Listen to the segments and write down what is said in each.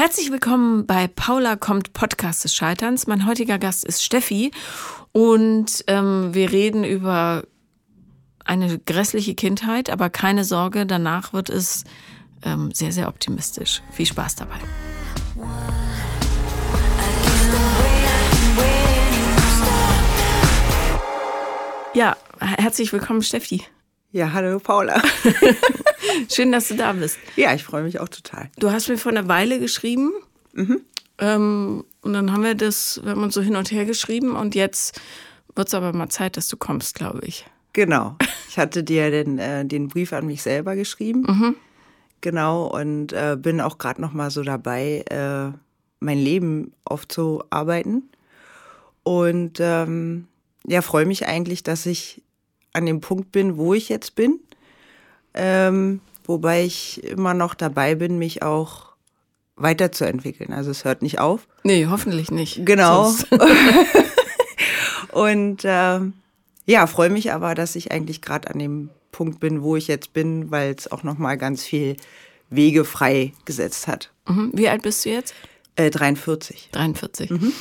Herzlich willkommen bei Paula kommt Podcast des Scheiterns. Mein heutiger Gast ist Steffi und ähm, wir reden über eine grässliche Kindheit, aber keine Sorge, danach wird es ähm, sehr, sehr optimistisch. Viel Spaß dabei. Ja, herzlich willkommen, Steffi. Ja, hallo Paula. Schön, dass du da bist. Ja, ich freue mich auch total. Du hast mir vor einer Weile geschrieben. Mhm. Ähm, und dann haben wir das, wir haben uns so hin und her geschrieben und jetzt wird es aber mal Zeit, dass du kommst, glaube ich. Genau. Ich hatte dir den, äh, den Brief an mich selber geschrieben. Mhm. Genau, und äh, bin auch gerade noch mal so dabei, äh, mein Leben aufzuarbeiten. Und ähm, ja, freue mich eigentlich, dass ich an dem Punkt bin, wo ich jetzt bin. Ähm, wobei ich immer noch dabei bin, mich auch weiterzuentwickeln. Also es hört nicht auf. Nee, hoffentlich nicht. Genau. Und äh, ja, freue mich aber, dass ich eigentlich gerade an dem Punkt bin, wo ich jetzt bin, weil es auch noch mal ganz viel Wege frei gesetzt hat. Mhm. Wie alt bist du jetzt? Äh, 43. 43. Mhm.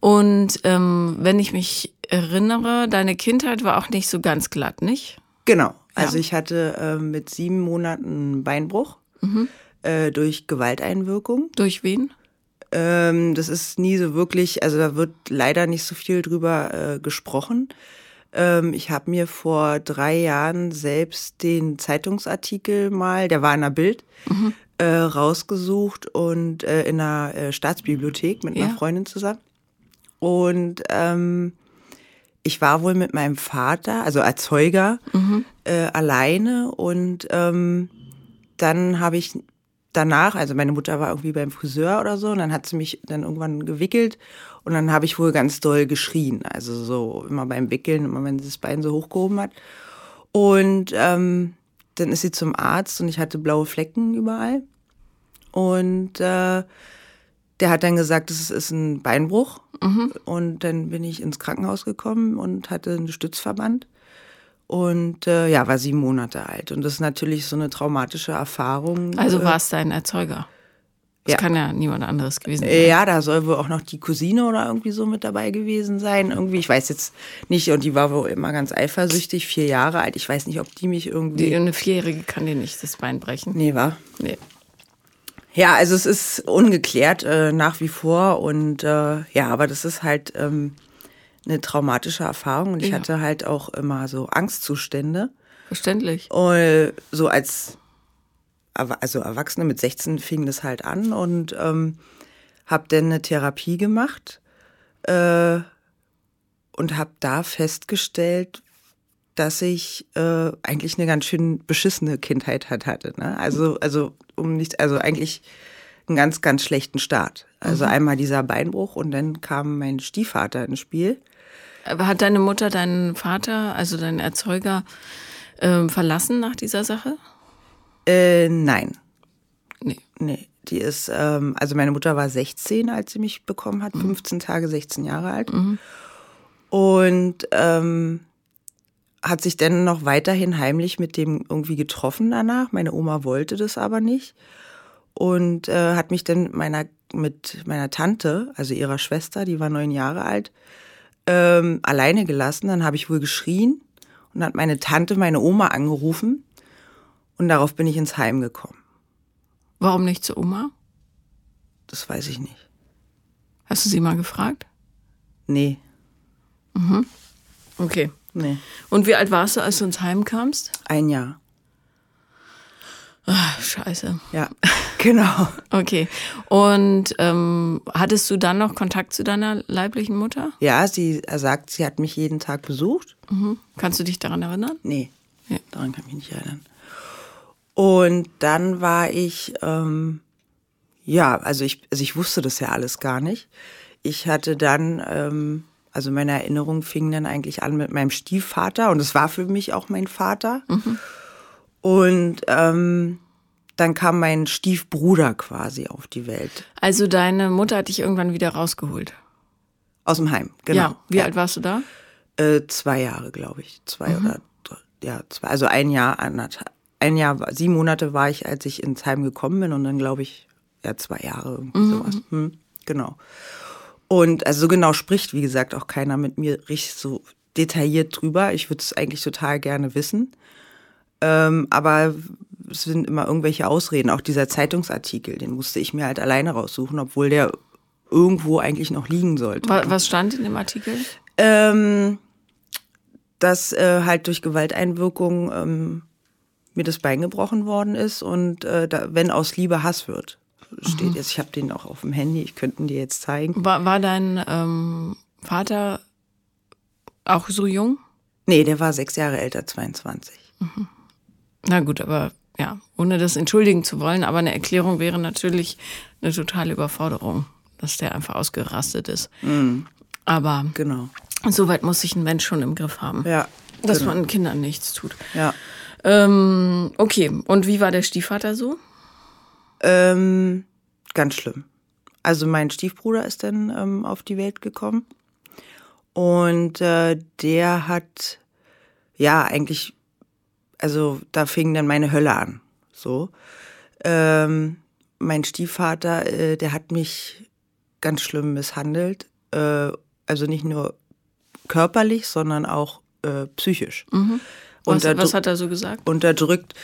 Und ähm, wenn ich mich erinnere, deine Kindheit war auch nicht so ganz glatt, nicht? Genau. Also ja. ich hatte äh, mit sieben Monaten Beinbruch mhm. äh, durch Gewalteinwirkung. Durch wen? Ähm, das ist nie so wirklich, also da wird leider nicht so viel drüber äh, gesprochen. Ähm, ich habe mir vor drei Jahren selbst den Zeitungsartikel mal, der war in der Bild, mhm. Äh, rausgesucht und äh, in der äh, Staatsbibliothek mit einer ja. Freundin zusammen. Und ähm, ich war wohl mit meinem Vater, also Erzeuger, mhm. äh, alleine und ähm, dann habe ich danach, also meine Mutter war irgendwie beim Friseur oder so und dann hat sie mich dann irgendwann gewickelt und dann habe ich wohl ganz doll geschrien, also so immer beim Wickeln, immer wenn sie das Bein so hochgehoben hat und ähm, dann ist sie zum Arzt und ich hatte blaue Flecken überall und äh, der hat dann gesagt, das ist ein Beinbruch. Mhm. Und dann bin ich ins Krankenhaus gekommen und hatte einen Stützverband. Und äh, ja, war sieben Monate alt. Und das ist natürlich so eine traumatische Erfahrung. Also war es dein Erzeuger? Das ja. kann ja niemand anderes gewesen sein. Ja, da soll wohl auch noch die Cousine oder irgendwie so mit dabei gewesen sein. Irgendwie, ich weiß jetzt nicht. Und die war wohl immer ganz eifersüchtig, vier Jahre alt. Ich weiß nicht, ob die mich irgendwie. Die, eine Vierjährige kann dir nicht das Bein brechen. Nee, war? Nee. Ja, also es ist ungeklärt äh, nach wie vor und äh, ja, aber das ist halt ähm, eine traumatische Erfahrung und ich ja. hatte halt auch immer so Angstzustände. Verständlich. Und so als also Erwachsene mit 16 fing das halt an und ähm, habe dann eine Therapie gemacht äh, und habe da festgestellt, dass ich äh, eigentlich eine ganz schön beschissene Kindheit hat, hatte. Ne? Also, also um nicht, also eigentlich einen ganz, ganz schlechten Start. Also mhm. einmal dieser Beinbruch und dann kam mein Stiefvater ins Spiel. Aber hat deine Mutter deinen Vater, also deinen Erzeuger, äh, verlassen nach dieser Sache? Äh, nein. Nee. Nee. Die ist, ähm, also meine Mutter war 16, als sie mich bekommen hat, 15 mhm. Tage, 16 Jahre alt. Mhm. Und ähm, hat sich dann noch weiterhin heimlich mit dem irgendwie getroffen danach. Meine Oma wollte das aber nicht und äh, hat mich dann mit meiner, mit meiner Tante, also ihrer Schwester, die war neun Jahre alt, ähm, alleine gelassen. Dann habe ich wohl geschrien und hat meine Tante meine Oma angerufen und darauf bin ich ins Heim gekommen. Warum nicht zur Oma? Das weiß ich nicht. Hast du sie mal gefragt? Nee. Mhm. Okay. Nee. Und wie alt warst du, als du ins Heim kamst? Ein Jahr. Ach, scheiße. Ja, genau. okay. Und ähm, hattest du dann noch Kontakt zu deiner leiblichen Mutter? Ja, sie sagt, sie hat mich jeden Tag besucht. Mhm. Kannst du dich daran erinnern? Nee, ja. daran kann ich mich nicht erinnern. Und dann war ich, ähm, ja, also ich, also ich wusste das ja alles gar nicht. Ich hatte dann ähm, also meine Erinnerung fing dann eigentlich an mit meinem Stiefvater und es war für mich auch mein Vater. Mhm. Und ähm, dann kam mein Stiefbruder quasi auf die Welt. Also deine Mutter hat dich irgendwann wieder rausgeholt? Aus dem Heim, genau. Ja. Wie ja. alt warst du da? Äh, zwei Jahre, glaube ich. Zwei mhm. oder ja, zwei, also ein Jahr, ein Jahr, sieben Monate war ich, als ich ins Heim gekommen bin und dann glaube ich ja zwei Jahre, irgendwie mhm. sowas. Hm, genau. Und also so genau spricht, wie gesagt, auch keiner mit mir richtig so detailliert drüber. Ich würde es eigentlich total gerne wissen. Ähm, aber es sind immer irgendwelche Ausreden. Auch dieser Zeitungsartikel, den musste ich mir halt alleine raussuchen, obwohl der irgendwo eigentlich noch liegen sollte. Was stand in dem Artikel? Ähm, dass äh, halt durch Gewalteinwirkung ähm, mir das Bein gebrochen worden ist und äh, da, wenn aus Liebe Hass wird, steht mhm. jetzt. Ich habe den auch auf dem Handy, ich könnte ihn dir jetzt zeigen. War, war dein ähm, Vater auch so jung? Nee, der war sechs Jahre älter, 22. Mhm. Na gut, aber ja, ohne das entschuldigen zu wollen, aber eine Erklärung wäre natürlich eine totale Überforderung, dass der einfach ausgerastet ist. Mhm. Aber genau. soweit muss sich ein Mensch schon im Griff haben. Ja. Dass genau. man Kindern nichts tut. Ja. Ähm, okay, und wie war der Stiefvater so? Ähm, ganz schlimm. Also mein Stiefbruder ist dann ähm, auf die Welt gekommen und äh, der hat ja eigentlich, also da fing dann meine Hölle an. So, ähm, mein Stiefvater, äh, der hat mich ganz schlimm misshandelt. Äh, also nicht nur körperlich, sondern auch äh, psychisch. Mhm. Was, was, hat er so gesagt? Unterdrückt.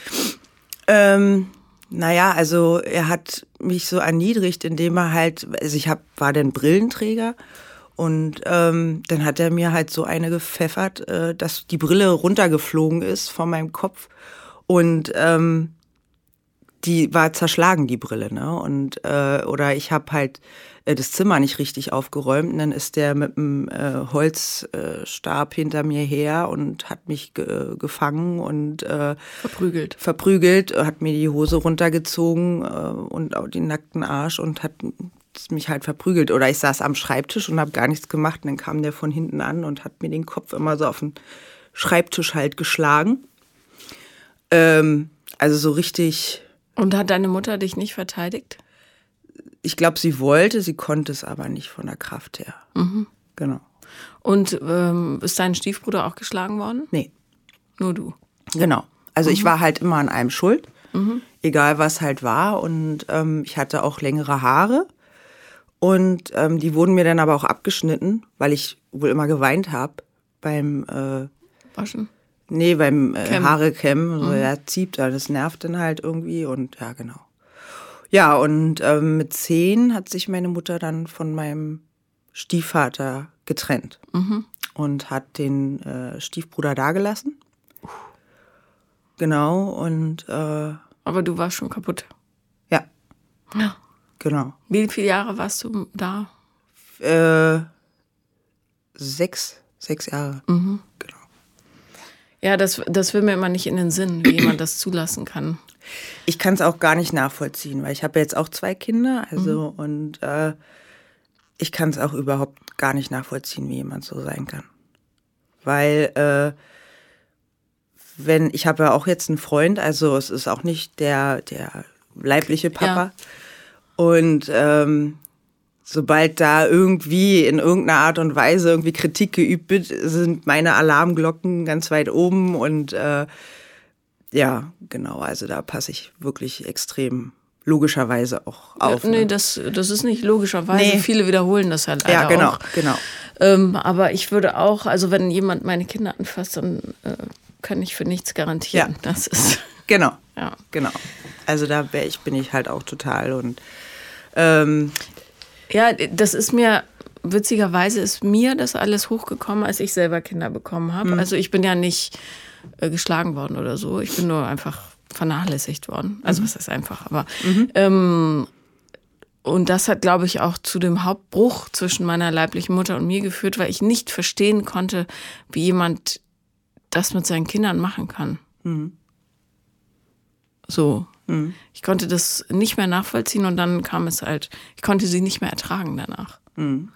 Ähm, naja, also er hat mich so erniedrigt, indem er halt, also ich hab, war dann Brillenträger und ähm, dann hat er mir halt so eine gepfeffert, äh, dass die Brille runtergeflogen ist von meinem Kopf und ähm, die war zerschlagen, die Brille, ne? Und äh, oder ich habe halt äh, das Zimmer nicht richtig aufgeräumt. Und dann ist der mit einem äh, Holzstab hinter mir her und hat mich ge äh, gefangen und äh, verprügelt. Verprügelt, hat mir die Hose runtergezogen und auch den nackten Arsch und hat mich halt verprügelt. Oder ich saß am Schreibtisch und habe gar nichts gemacht. Und dann kam der von hinten an und hat mir den Kopf immer so auf den Schreibtisch halt geschlagen. Ähm, also so richtig. Und hat deine Mutter dich nicht verteidigt? ich glaube, sie wollte, sie konnte es aber nicht von der Kraft her. Mhm. Genau. Und ähm, ist dein Stiefbruder auch geschlagen worden? Nee. Nur du. Genau. Also mhm. ich war halt immer an einem schuld, mhm. egal was halt war. Und ähm, ich hatte auch längere Haare. Und ähm, die wurden mir dann aber auch abgeschnitten, weil ich wohl immer geweint habe beim äh, Waschen. Nee, beim äh, Haare kämmen. So, mhm. ja, zieht, das nervt dann halt irgendwie und ja, genau. Ja, und ähm, mit zehn hat sich meine Mutter dann von meinem Stiefvater getrennt mhm. und hat den äh, Stiefbruder dagelassen. Genau, und. Äh, Aber du warst schon kaputt. Ja. Ja. Genau. Wie viele Jahre warst du da? Äh, sechs, sechs Jahre. Mhm. Ja, das, das will mir immer nicht in den Sinn, wie jemand das zulassen kann. Ich kann es auch gar nicht nachvollziehen, weil ich habe jetzt auch zwei Kinder, also mhm. und äh, ich kann es auch überhaupt gar nicht nachvollziehen, wie jemand so sein kann. Weil äh, wenn ich habe ja auch jetzt einen Freund, also es ist auch nicht der der leibliche Papa ja. und ähm, sobald da irgendwie in irgendeiner Art und Weise irgendwie Kritik geübt wird, sind meine Alarmglocken ganz weit oben und äh, ja, genau. Also da passe ich wirklich extrem logischerweise auch auf. Ja, nee, ne? das, das ist nicht logischerweise. Nee. Viele wiederholen das halt leider Ja, genau, auch. genau. Ähm, aber ich würde auch, also wenn jemand meine Kinder anfasst, dann äh, kann ich für nichts garantieren. Ja. Das ist. Genau. Ja. Genau. Also da ich, bin ich halt auch total und ähm, ja, das ist mir witzigerweise ist mir das alles hochgekommen, als ich selber Kinder bekommen habe. Mhm. Also ich bin ja nicht äh, geschlagen worden oder so. Ich bin nur einfach vernachlässigt worden. Also mhm. was ist einfach, aber mhm. ähm, und das hat, glaube ich, auch zu dem Hauptbruch zwischen meiner leiblichen Mutter und mir geführt, weil ich nicht verstehen konnte, wie jemand das mit seinen Kindern machen kann. Mhm. So. Mhm. Ich konnte das nicht mehr nachvollziehen und dann kam es halt, ich konnte sie nicht mehr ertragen danach. Mhm.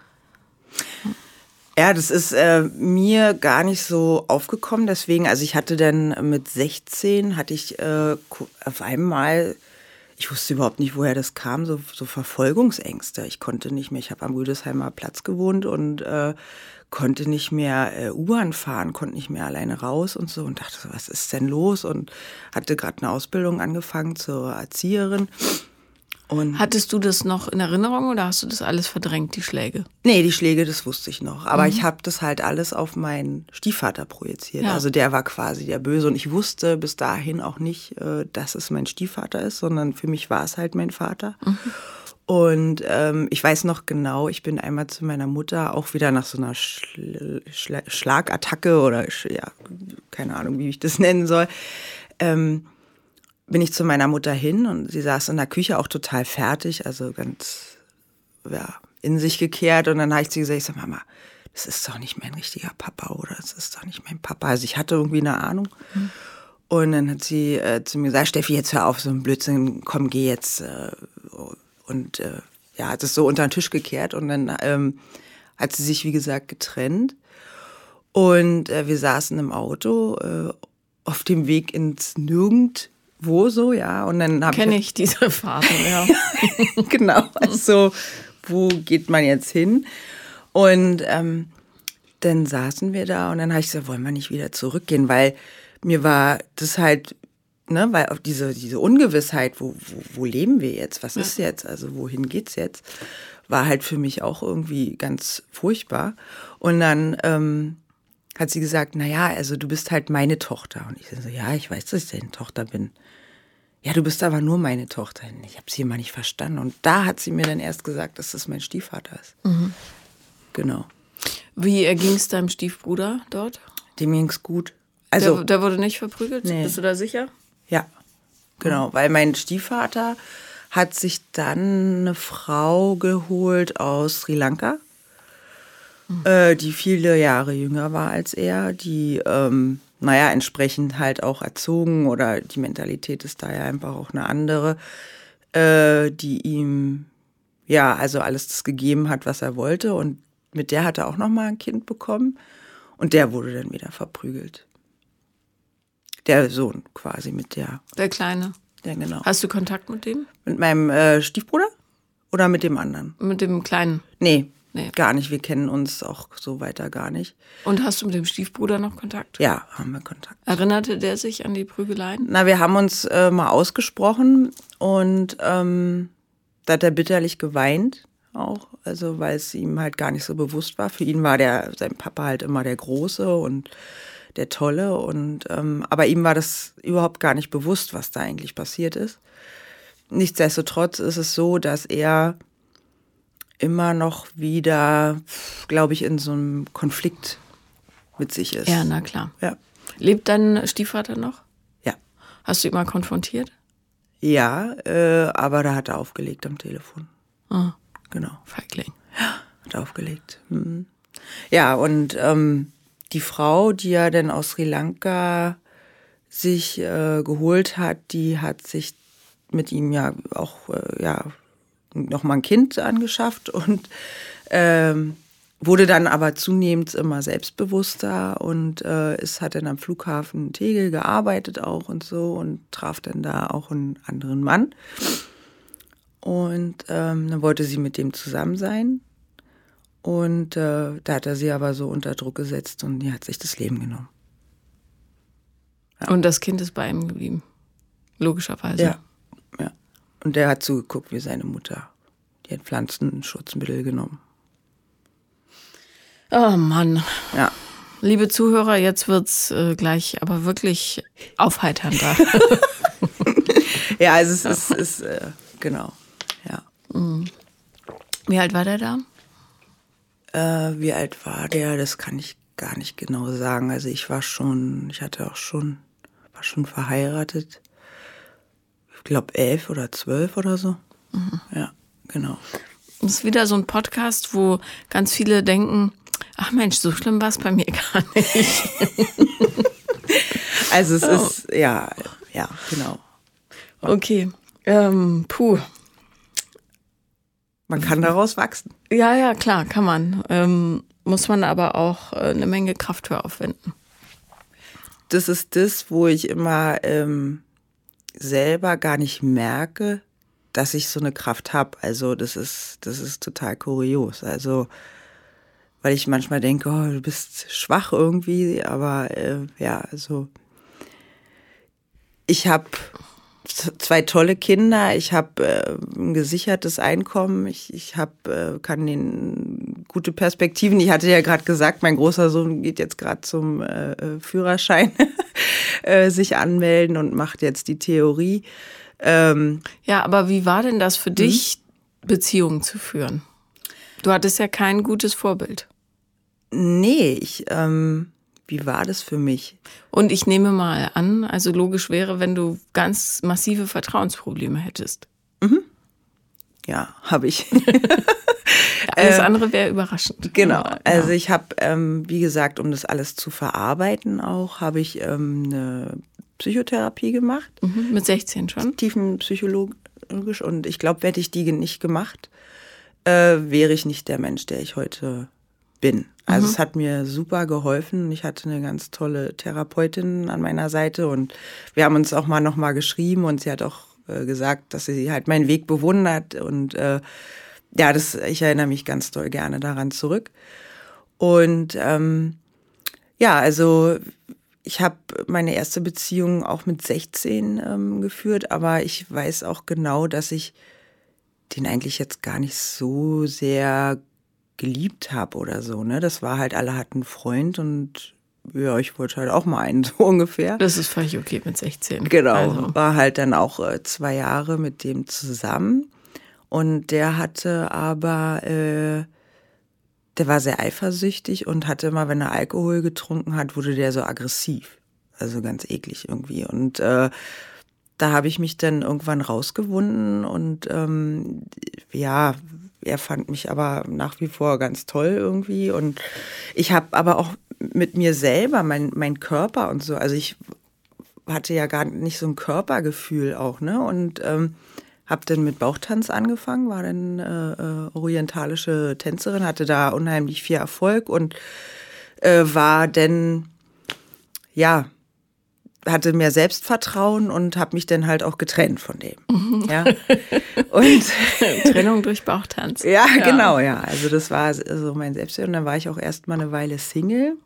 Ja, das ist äh, mir gar nicht so aufgekommen. Deswegen, also ich hatte dann mit 16, hatte ich äh, auf einmal, ich wusste überhaupt nicht, woher das kam, so, so Verfolgungsängste. Ich konnte nicht mehr, ich habe am Rüdesheimer Platz gewohnt und äh, konnte nicht mehr äh, U-Bahn fahren, konnte nicht mehr alleine raus und so und dachte so, was ist denn los? Und hatte gerade eine Ausbildung angefangen zur Erzieherin Und Hattest du das noch in Erinnerung oder hast du das alles verdrängt, die Schläge? Nee, die Schläge, das wusste ich noch. Aber ich habe das halt alles auf meinen Stiefvater projiziert. Ja. Also der war quasi der Böse. Und ich wusste bis dahin auch nicht, äh, dass es mein Stiefvater ist, sondern für mich war es halt mein Vater. Und ähm, ich weiß noch genau, ich bin einmal zu meiner Mutter auch wieder nach so einer Schl Schla Schlagattacke oder ja, keine Ahnung, wie ich das nennen soll. Ähm, bin ich zu meiner Mutter hin und sie saß in der Küche auch total fertig, also ganz ja, in sich gekehrt. Und dann habe ich zu ihr gesagt, ich sag, Mama, das ist doch nicht mein richtiger Papa oder das ist doch nicht mein Papa. Also ich hatte irgendwie eine Ahnung. Und dann hat sie äh, zu mir gesagt, Steffi, jetzt hör auf, so ein Blödsinn, komm, geh jetzt. Äh, und äh, ja, hat es so unter den Tisch gekehrt. Und dann ähm, hat sie sich, wie gesagt, getrennt. Und äh, wir saßen im Auto äh, auf dem Weg ins Nirgendwo so, ja. Und dann habe Kenne ich diese Fahrten, ja. genau, also wo geht man jetzt hin? Und ähm, dann saßen wir da und dann habe ich gesagt, wollen wir nicht wieder zurückgehen, weil mir war das halt, ne, weil auf diese, diese Ungewissheit, wo, wo, wo leben wir jetzt, was ist jetzt, also wohin geht's jetzt, war halt für mich auch irgendwie ganz furchtbar. Und dann ähm, hat sie gesagt, na ja, also du bist halt meine Tochter. Und ich so, ja, ich weiß, dass ich deine Tochter bin. Ja, du bist aber nur meine Tochter. Ich habe sie immer nicht verstanden. Und da hat sie mir dann erst gesagt, dass das mein Stiefvater ist. Genau. Wie erging es deinem Stiefbruder dort? Dem ging's gut. Also, der, der wurde nicht verprügelt? Nee. Bist du da sicher? Ja, genau. Weil mein Stiefvater hat sich dann eine Frau geholt aus Sri Lanka, äh, die viele Jahre jünger war als er, die, ähm, naja, entsprechend halt auch erzogen oder die Mentalität ist da ja einfach auch eine andere, äh, die ihm, ja, also alles das gegeben hat, was er wollte. Und mit der hat er auch nochmal ein Kind bekommen. Und der wurde dann wieder verprügelt. Der Sohn quasi mit der, Der Kleine. der genau. Hast du Kontakt mit dem? Mit meinem äh, Stiefbruder oder mit dem anderen? Mit dem Kleinen? Nee, Nee. gar nicht. Wir kennen uns auch so weiter gar nicht. Und hast du mit dem Stiefbruder noch Kontakt? Ja, haben wir Kontakt. Erinnerte der sich an die Prügeleien? Na, wir haben uns äh, mal ausgesprochen und ähm, da hat er bitterlich geweint auch, also weil es ihm halt gar nicht so bewusst war. Für ihn war der sein Papa halt immer der Große und der Tolle und ähm, aber ihm war das überhaupt gar nicht bewusst, was da eigentlich passiert ist. Nichtsdestotrotz ist es so, dass er immer noch wieder, glaube ich, in so einem Konflikt mit sich ist. Ja, na klar. Ja. Lebt dein Stiefvater noch? Ja. Hast du ihn mal konfrontiert? Ja, äh, aber da hat er aufgelegt am Telefon. Ah, Genau, Feigling. hat er aufgelegt. Mhm. Ja, und ähm, die Frau, die er dann aus Sri Lanka sich äh, geholt hat, die hat sich mit ihm ja auch äh, ja noch mal ein Kind angeschafft und ähm, wurde dann aber zunehmend immer selbstbewusster und äh, ist hat dann am Flughafen Tegel gearbeitet auch und so und traf dann da auch einen anderen Mann. Und ähm, dann wollte sie mit dem zusammen sein und äh, da hat er sie aber so unter Druck gesetzt und die hat sich das Leben genommen. Und das Kind ist bei ihm geblieben. Logischerweise. Ja, ja. Und der hat zugeguckt wie seine Mutter. Die hat Pflanzenschutzmittel genommen. Oh Mann. Ja. Liebe Zuhörer, jetzt wird's äh, gleich aber wirklich aufheiternder. Ja, also es ist, ist äh, genau. Ja. Wie alt war der da? Äh, wie alt war der? Das kann ich gar nicht genau sagen. Also ich war schon, ich hatte auch schon, war schon verheiratet. Ich glaube elf oder zwölf oder so. Ja, genau. Das ist wieder so ein Podcast, wo ganz viele denken, ach Mensch, so schlimm war es bei mir gar nicht. Also es ist, ja, ja, genau. Okay. Ähm, puh. Man kann daraus wachsen. Ja, ja, klar, kann man. Ähm, muss man aber auch äh, eine Menge Kraft für aufwenden. Das ist das, wo ich immer ähm, selber gar nicht merke, dass ich so eine Kraft habe. Also das ist, das ist total kurios. Also weil ich manchmal denke, oh, du bist schwach irgendwie, aber äh, ja, also ich habe zwei tolle Kinder. Ich habe äh, ein gesichertes Einkommen. Ich, ich hab, äh, kann den gute Perspektiven. Ich hatte ja gerade gesagt, mein großer Sohn geht jetzt gerade zum äh, äh Führerschein äh, sich anmelden und macht jetzt die Theorie. Ähm, ja, aber wie war denn das für hm? dich, Beziehungen zu führen? Du hattest ja kein gutes Vorbild. Nee, ich, ähm, wie war das für mich? Und ich nehme mal an, also logisch wäre, wenn du ganz massive Vertrauensprobleme hättest. Mhm. Ja, habe ich. alles ähm, andere wäre überraschend. Genau. Also ich habe, ähm, wie gesagt, um das alles zu verarbeiten auch, habe ich ähm, eine Psychotherapie gemacht. Mhm, mit 16 schon? Tiefenpsychologisch. Und ich glaube, hätte ich die nicht gemacht, äh, wäre ich nicht der Mensch, der ich heute bin. Also mhm. es hat mir super geholfen. Ich hatte eine ganz tolle Therapeutin an meiner Seite und wir haben uns auch mal noch mal geschrieben und sie hat auch äh, gesagt, dass sie halt meinen Weg bewundert und äh, ja, das ich erinnere mich ganz doll gerne daran zurück. Und ähm, ja, also ich habe meine erste Beziehung auch mit 16 ähm, geführt, aber ich weiß auch genau, dass ich den eigentlich jetzt gar nicht so sehr geliebt habe oder so. Ne? Das war halt, alle hatten einen Freund und ja, ich wollte halt auch mal einen, so ungefähr. Das ist völlig okay mit 16. Genau, also. war halt dann auch äh, zwei Jahre mit dem zusammen. Und der hatte aber, äh, der war sehr eifersüchtig und hatte immer, wenn er Alkohol getrunken hat, wurde der so aggressiv. Also ganz eklig irgendwie. Und äh, da habe ich mich dann irgendwann rausgewunden und ähm, ja, er fand mich aber nach wie vor ganz toll irgendwie. Und ich habe aber auch mit mir selber, mein, mein Körper und so, also ich hatte ja gar nicht so ein Körpergefühl auch, ne? Und ähm, habe dann mit Bauchtanz angefangen, war dann äh, äh, orientalische Tänzerin, hatte da unheimlich viel Erfolg und äh, war dann, ja, hatte mehr Selbstvertrauen und habe mich dann halt auch getrennt von dem. Mhm. Ja. Und Trennung durch Bauchtanz. Ja, ja, genau, ja. Also das war so mein Selbstwert. Und dann war ich auch erst mal eine Weile Single.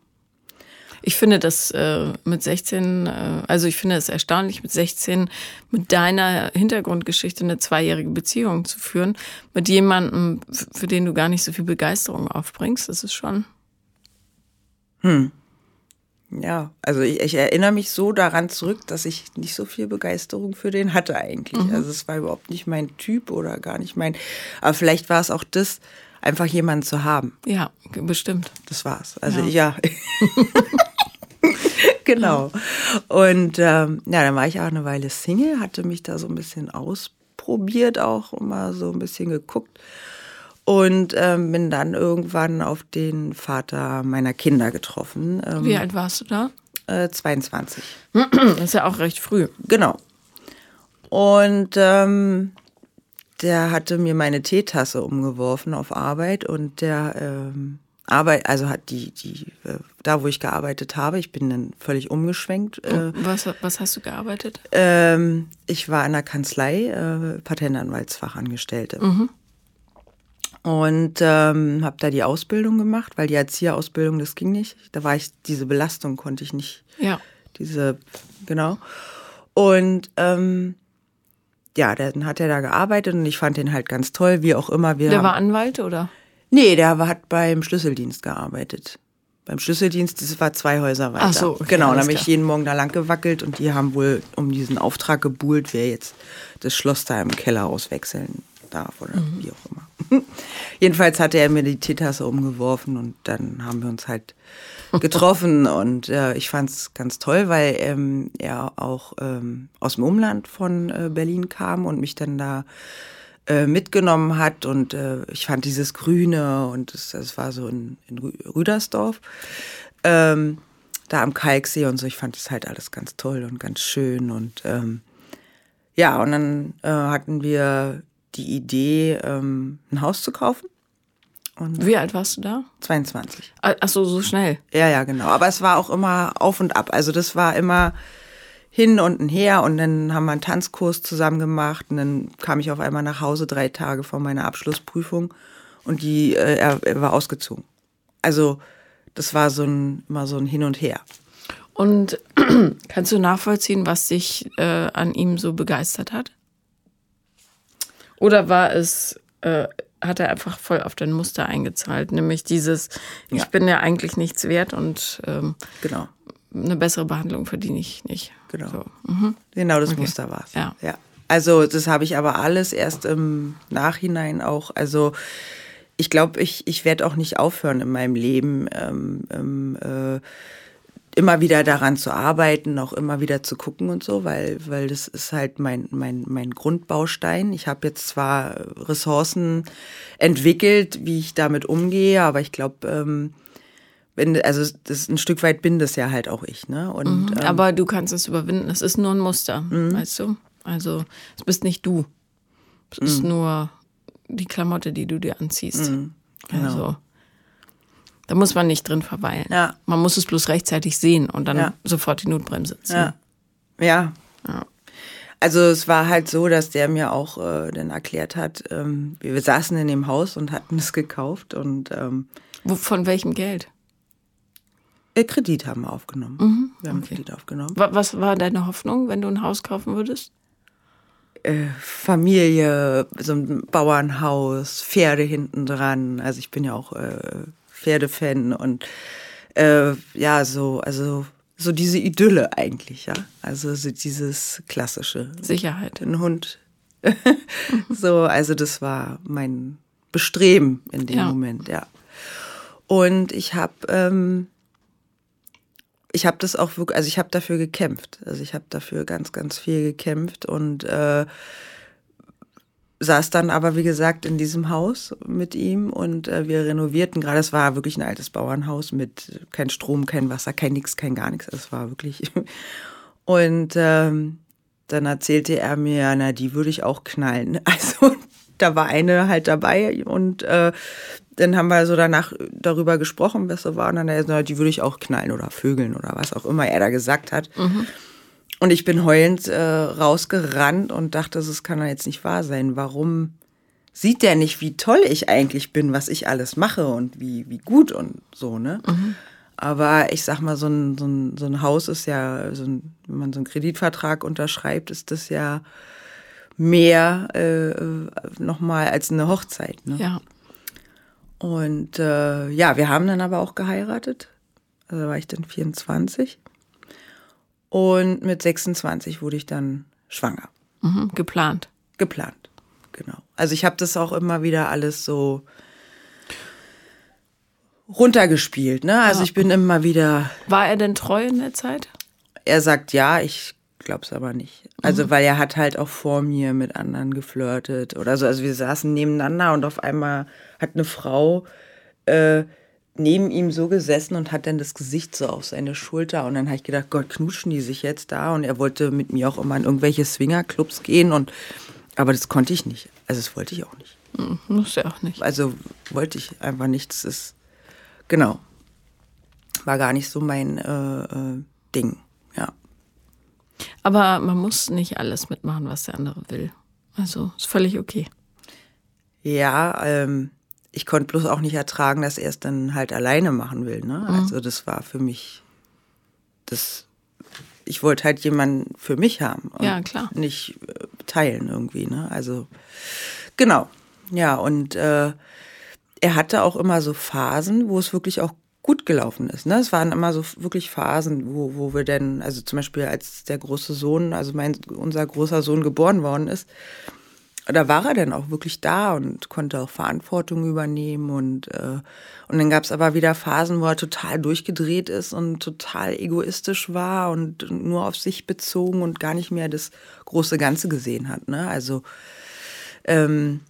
Ich finde das äh, mit 16, äh, also ich finde es erstaunlich, mit 16 mit deiner Hintergrundgeschichte eine zweijährige Beziehung zu führen, mit jemandem, für den du gar nicht so viel Begeisterung aufbringst. Das ist schon. Hm. Ja, also ich, ich, erinnere mich so daran zurück, dass ich nicht so viel Begeisterung für den hatte eigentlich. Mhm. Also es war überhaupt nicht mein Typ oder gar nicht mein. Aber vielleicht war es auch das, einfach jemanden zu haben. Ja, bestimmt. Das war's. Also ja. ja. genau. Und ähm, ja, dann war ich auch eine Weile Single, hatte mich da so ein bisschen ausprobiert, auch mal so ein bisschen geguckt und ähm, bin dann irgendwann auf den Vater meiner Kinder getroffen. Ähm, Wie alt warst du da? Äh, 22. Das ist ja auch recht früh. Genau. Und ähm, der hatte mir meine Teetasse umgeworfen auf Arbeit und der ähm, Arbeit, also hat die, die, äh, da wo ich gearbeitet habe, ich bin dann völlig umgeschwenkt. Äh, was, was hast du gearbeitet? Ähm, ich war in der Kanzlei, äh, Patentanwaltsfachangestellte. Mhm. Und ähm, habe da die Ausbildung gemacht, weil die Erzieherausbildung, das ging nicht. Da war ich, diese Belastung konnte ich nicht. Ja. Diese, genau. Und ähm, ja, dann hat er da gearbeitet und ich fand den halt ganz toll, wie auch immer. Wir der war Anwalt oder? Nee, der hat beim Schlüsseldienst gearbeitet. Beim Schlüsseldienst, das war zwei Häuser weiter. Ach so, okay, genau, dann habe ich jeden Morgen da lang gewackelt und die haben wohl um diesen Auftrag gebuhlt, wer jetzt das Schloss da im Keller auswechseln darf oder mhm. wie auch immer. Jedenfalls hatte er mir die Teetasse umgeworfen und dann haben wir uns halt getroffen und äh, ich fand es ganz toll, weil ähm, er auch ähm, aus dem Umland von äh, Berlin kam und mich dann da äh, mitgenommen hat und äh, ich fand dieses Grüne und das, das war so in, in Rüdersdorf. Ähm, da am Kalksee und so, ich fand das halt alles ganz toll und ganz schön und ähm, ja, und dann äh, hatten wir die Idee, ähm, ein Haus zu kaufen. Und Wie alt warst du da? 22. Ach so, so schnell. Ja, ja, genau. Aber es war auch immer auf und ab. Also das war immer hin und her und dann haben wir einen Tanzkurs zusammen gemacht und dann kam ich auf einmal nach Hause drei Tage vor meiner Abschlussprüfung und die, äh, er, er war ausgezogen. Also das war so ein, immer so ein Hin und Her. Und kannst du nachvollziehen, was dich äh, an ihm so begeistert hat? Oder war es, äh, hat er einfach voll auf dein Muster eingezahlt, nämlich dieses, ja. ich bin ja eigentlich nichts wert und ähm, genau. eine bessere Behandlung verdiene ich nicht. Genau. So. Mhm. Genau das okay. Muster war es. Ja. ja. Also das habe ich aber alles erst im Nachhinein auch, also ich glaube, ich, ich werde auch nicht aufhören in meinem Leben. Ähm, ähm, äh, immer wieder daran zu arbeiten, auch immer wieder zu gucken und so, weil, weil das ist halt mein, mein, mein Grundbaustein. Ich habe jetzt zwar Ressourcen entwickelt, wie ich damit umgehe, aber ich glaube, ähm, wenn, also das ein Stück weit bin das ja halt auch ich, ne? Und, mhm, ähm, aber du kannst es überwinden. Es ist nur ein Muster, mhm. weißt du? Also es bist nicht du. Es ist mhm. nur die Klamotte, die du dir anziehst. Mhm, genau. Also da muss man nicht drin verweilen. Ja. Man muss es bloß rechtzeitig sehen und dann ja. sofort die Notbremse ziehen. Ja. ja. Also es war halt so, dass der mir auch äh, dann erklärt hat, ähm, wir saßen in dem Haus und hatten es gekauft und ähm, Wo, von welchem Geld? Äh, Kredit haben wir aufgenommen. Mhm. Wir haben okay. Kredit aufgenommen. Was war deine Hoffnung, wenn du ein Haus kaufen würdest? Äh, Familie, so ein Bauernhaus, Pferde hinten dran. Also ich bin ja auch äh, Pferdefan und äh, ja, so, also so diese Idylle eigentlich, ja. Also so dieses klassische. Sicherheit. Ein Hund. so, also das war mein Bestreben in dem ja. Moment, ja. Und ich habe ähm, ich habe das auch wirklich, also ich habe dafür gekämpft. Also ich habe dafür ganz, ganz viel gekämpft und äh, saß dann aber, wie gesagt, in diesem Haus mit ihm und äh, wir renovierten gerade. Es war wirklich ein altes Bauernhaus mit kein Strom, kein Wasser, kein nix, kein gar nichts. Es war wirklich. Und ähm, dann erzählte er mir, na, die würde ich auch knallen. Also da war eine halt dabei und äh, dann haben wir so danach darüber gesprochen, was so war. Und dann, na, die würde ich auch knallen oder vögeln oder was auch immer er da gesagt hat. Mhm. Und ich bin heulend äh, rausgerannt und dachte, das kann doch jetzt nicht wahr sein. Warum sieht der nicht, wie toll ich eigentlich bin, was ich alles mache und wie, wie gut und so, ne? Mhm. Aber ich sag mal, so ein, so ein, so ein Haus ist ja, so ein, wenn man so einen Kreditvertrag unterschreibt, ist das ja mehr äh, nochmal als eine Hochzeit. Ne? Ja. Und äh, ja, wir haben dann aber auch geheiratet. Also war ich dann 24. Und mit 26 wurde ich dann schwanger. Mhm, geplant. Geplant, genau. Also ich habe das auch immer wieder alles so runtergespielt. Ne? Also ja. ich bin immer wieder. War er denn treu in der Zeit? Er sagt ja, ich glaube es aber nicht. Also mhm. weil er hat halt auch vor mir mit anderen geflirtet oder so. Also wir saßen nebeneinander und auf einmal hat eine Frau äh, neben ihm so gesessen und hat dann das Gesicht so auf seine Schulter. Und dann habe ich gedacht, Gott, knutschen die sich jetzt da? Und er wollte mit mir auch immer in irgendwelche Swingerclubs gehen. Und, aber das konnte ich nicht. Also das wollte ich auch nicht. Mhm, muss ja auch nicht. Also wollte ich einfach nicht. Das ist, genau. War gar nicht so mein äh, äh, Ding, ja. Aber man muss nicht alles mitmachen, was der andere will. Also ist völlig okay. Ja, ähm, ich konnte bloß auch nicht ertragen, dass er es dann halt alleine machen will. Ne? Mhm. Also das war für mich das. Ich wollte halt jemanden für mich haben und ja, klar. nicht äh, teilen irgendwie. Ne? Also genau, ja und äh, er hatte auch immer so Phasen, wo es wirklich auch gut gelaufen ist. Ne? Es waren immer so wirklich Phasen, wo, wo wir denn, also zum Beispiel als der große Sohn, also mein, unser großer Sohn geboren worden ist, da war er dann auch wirklich da und konnte auch Verantwortung übernehmen und äh, und dann gab es aber wieder Phasen, wo er total durchgedreht ist und total egoistisch war und nur auf sich bezogen und gar nicht mehr das große Ganze gesehen hat. Ne? Also ähm,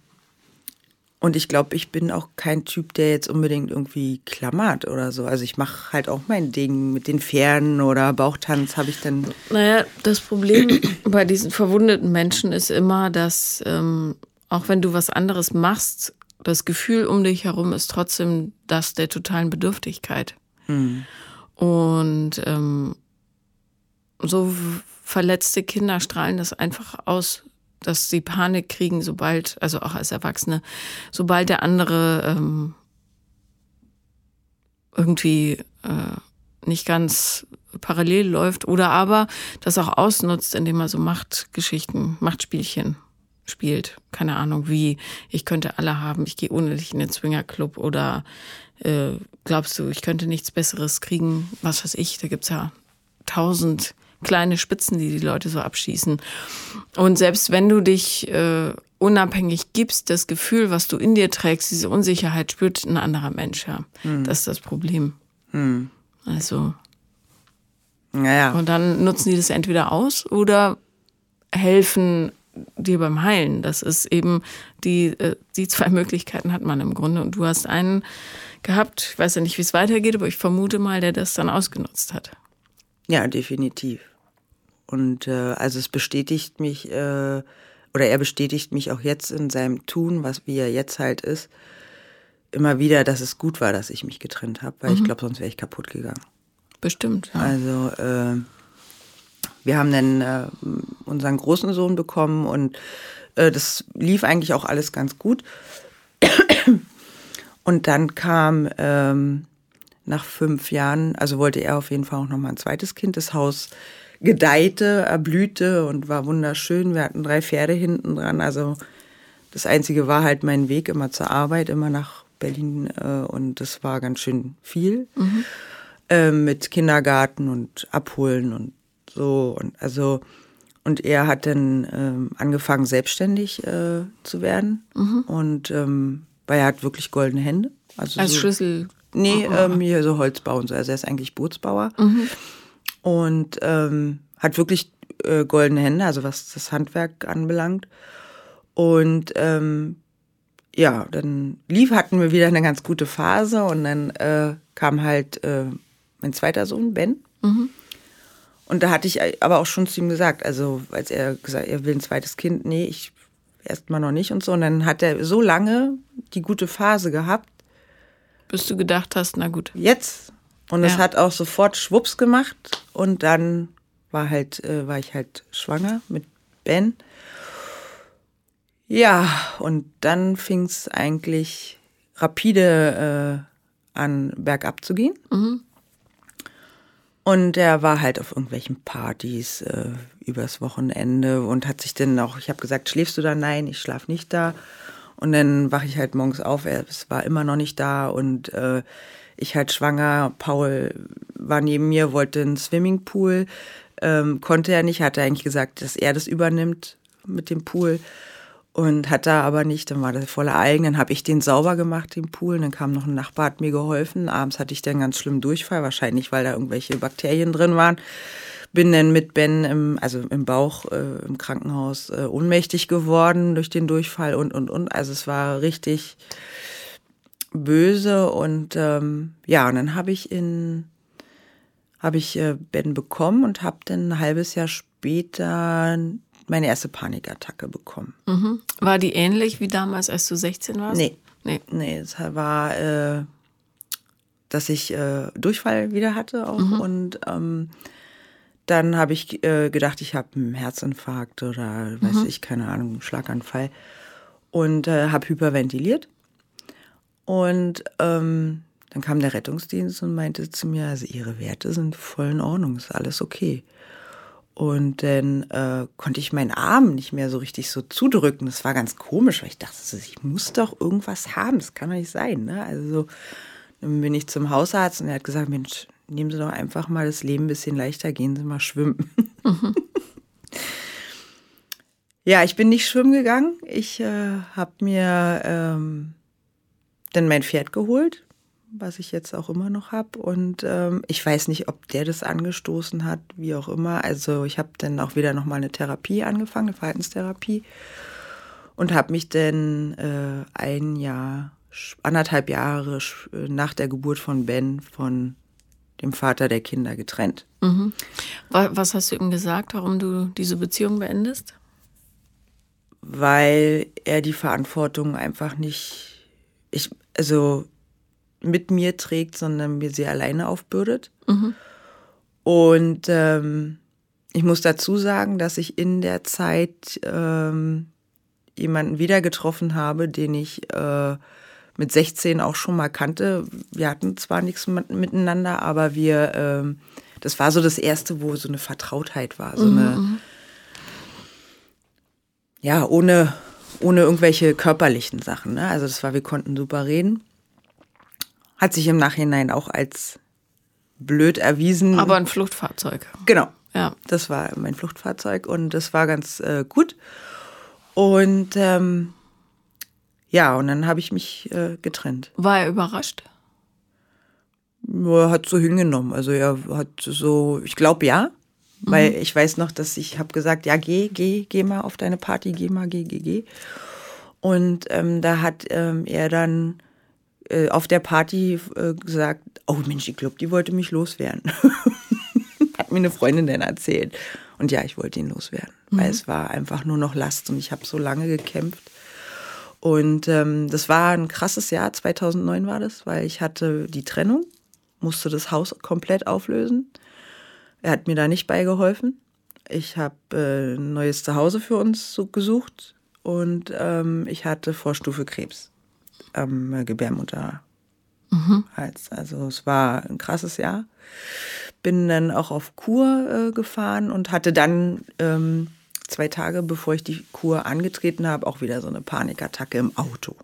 und ich glaube, ich bin auch kein Typ, der jetzt unbedingt irgendwie klammert oder so. Also ich mache halt auch mein Ding mit den Pferden oder Bauchtanz habe ich dann. Naja, das Problem bei diesen verwundeten Menschen ist immer, dass ähm, auch wenn du was anderes machst, das Gefühl um dich herum ist trotzdem das der totalen Bedürftigkeit. Hm. Und ähm, so verletzte Kinder strahlen das einfach aus dass sie Panik kriegen, sobald, also auch als Erwachsene, sobald der andere ähm, irgendwie äh, nicht ganz parallel läuft oder aber das auch ausnutzt, indem er so Machtgeschichten, Machtspielchen spielt. Keine Ahnung wie, ich könnte alle haben, ich gehe ohne dich in den Swingerclub oder äh, glaubst du, ich könnte nichts Besseres kriegen, was weiß ich, da gibt's ja tausend kleine Spitzen, die die Leute so abschießen. Und selbst wenn du dich äh, unabhängig gibst, das Gefühl, was du in dir trägst, diese Unsicherheit spürt ein anderer Mensch, ja. Hm. Das ist das Problem. Hm. Also. Naja. Und dann nutzen die das entweder aus oder helfen dir beim Heilen. Das ist eben die, äh, die zwei Möglichkeiten hat man im Grunde. Und du hast einen gehabt, ich weiß ja nicht, wie es weitergeht, aber ich vermute mal, der das dann ausgenutzt hat. Ja, definitiv. Und äh, also es bestätigt mich, äh, oder er bestätigt mich auch jetzt in seinem Tun, was wie er jetzt halt ist, immer wieder, dass es gut war, dass ich mich getrennt habe, weil mhm. ich glaube, sonst wäre ich kaputt gegangen. Bestimmt. Ja. Also äh, wir haben dann äh, unseren großen Sohn bekommen und äh, das lief eigentlich auch alles ganz gut. Und dann kam ähm, nach fünf Jahren, also wollte er auf jeden Fall auch noch mal ein zweites Kind. Das Haus gedeihte, erblühte und war wunderschön. Wir hatten drei Pferde hinten dran. Also das Einzige war halt mein Weg immer zur Arbeit, immer nach Berlin. Äh, und das war ganz schön viel. Mhm. Äh, mit Kindergarten und Abholen und so. Und also und er hat dann ähm, angefangen, selbstständig äh, zu werden. Mhm. Und ähm, weil er hat wirklich goldene Hände. Also Als so, Schlüssel. Nee, oh, oh. ähm, hier so Holzbau und so. Also er ist eigentlich Bootsbauer. Mhm. Und ähm, hat wirklich äh, goldene Hände, also was das Handwerk anbelangt. Und ähm, ja, dann lief, hatten wir wieder eine ganz gute Phase und dann äh, kam halt äh, mein zweiter Sohn, Ben. Mhm. Und da hatte ich aber auch schon zu ihm gesagt, also als er gesagt, er will ein zweites Kind, nee, ich erstmal noch nicht und so. Und dann hat er so lange die gute Phase gehabt. Bis du gedacht hast, na gut. Jetzt. Und es hat auch sofort Schwupps gemacht. Und dann war halt, äh, war ich halt schwanger mit Ben. Ja, und dann fing es eigentlich rapide äh, an, bergab zu gehen. Mhm. Und er war halt auf irgendwelchen Partys äh, übers Wochenende und hat sich dann auch, ich habe gesagt, schläfst du da? Nein, ich schlaf nicht da. Und dann wache ich halt morgens auf, er war immer noch nicht da und äh, ich halt schwanger. Paul war neben mir, wollte einen Swimmingpool, ähm, konnte er nicht, hatte eigentlich gesagt, dass er das übernimmt mit dem Pool und hat da aber nicht, dann war das voller Algen, dann habe ich den sauber gemacht, den Pool, dann kam noch ein Nachbar, hat mir geholfen, abends hatte ich dann ganz schlimm Durchfall, wahrscheinlich, weil da irgendwelche Bakterien drin waren. Bin dann mit Ben im, also im Bauch äh, im Krankenhaus äh, ohnmächtig geworden durch den Durchfall und, und, und. Also es war richtig böse und ähm, ja, und dann habe ich in habe ich äh, Ben bekommen und habe dann ein halbes Jahr später meine erste Panikattacke bekommen. Mhm. War die ähnlich wie damals, als du 16 warst? Nee. Nee, nee es war, äh, dass ich äh, Durchfall wieder hatte auch. Mhm. Und ähm, dann habe ich äh, gedacht, ich habe einen Herzinfarkt oder weiß mhm. ich, keine Ahnung, einen Schlaganfall. Und äh, habe hyperventiliert. Und ähm, dann kam der Rettungsdienst und meinte zu mir, also ihre Werte sind voll in Ordnung, ist alles okay. Und dann äh, konnte ich meinen Arm nicht mehr so richtig so zudrücken. Das war ganz komisch, weil ich dachte, ich muss doch irgendwas haben. Das kann doch nicht sein. Ne? Also dann bin ich zum Hausarzt und er hat gesagt, Mensch, nehmen Sie doch einfach mal das Leben ein bisschen leichter, gehen Sie mal schwimmen. Mhm. ja, ich bin nicht schwimmen gegangen. Ich äh, habe mir ähm, dann mein Pferd geholt was ich jetzt auch immer noch habe. Und ähm, ich weiß nicht, ob der das angestoßen hat, wie auch immer. Also ich habe dann auch wieder nochmal eine Therapie angefangen, eine Verhaltenstherapie. Und habe mich dann äh, ein Jahr, anderthalb Jahre nach der Geburt von Ben von dem Vater der Kinder getrennt. Mhm. Was hast du ihm gesagt, warum du diese Beziehung beendest? Weil er die Verantwortung einfach nicht, ich, also mit mir trägt, sondern mir sie alleine aufbürdet. Mhm. Und ähm, ich muss dazu sagen, dass ich in der Zeit ähm, jemanden wieder getroffen habe, den ich äh, mit 16 auch schon mal kannte. Wir hatten zwar nichts miteinander, aber wir, ähm, das war so das erste, wo so eine Vertrautheit war, so eine, Mhm, ja, ohne, ohne irgendwelche körperlichen Sachen. Ne? Also das war, wir konnten super reden. Hat sich im Nachhinein auch als blöd erwiesen. Aber ein Fluchtfahrzeug. genau, Ja. das war mein Fluchtfahrzeug und das war ganz äh, gut. Und ähm, ja, und dann habe ich mich äh, getrennt. War er überrascht? Er hat so hingenommen. Also er hat so, ich glaube ja, weil ich weiß noch, dass ich habe gesagt, ja geh, geh, geh mal auf deine Party, geh mal, geh, geh, geh. Und ähm, da hat ähm, er dann äh, auf der Party äh, gesagt, oh Mensch, ich glaube, die wollte mich loswerden. hat mir eine Freundin dann erzählt. Und ja, ich wollte ihn loswerden, weil es war einfach nur noch Last und ich habe so lange gekämpft. Und ähm, das war ein krasses Jahr, 2009 war das, weil ich hatte die Trennung, musste das Haus komplett auflösen. Er hat mir da nicht beigeholfen. Ich habe äh, ein neues Zuhause für uns so gesucht und ähm, ich hatte Vorstufe Krebs am äh, Gebärmutterhals. Also es war ein krasses Jahr. Bin dann auch auf Kur äh, gefahren und hatte dann ähm, zwei Tage, bevor ich die Kur angetreten habe, auch wieder so eine Panikattacke im Auto.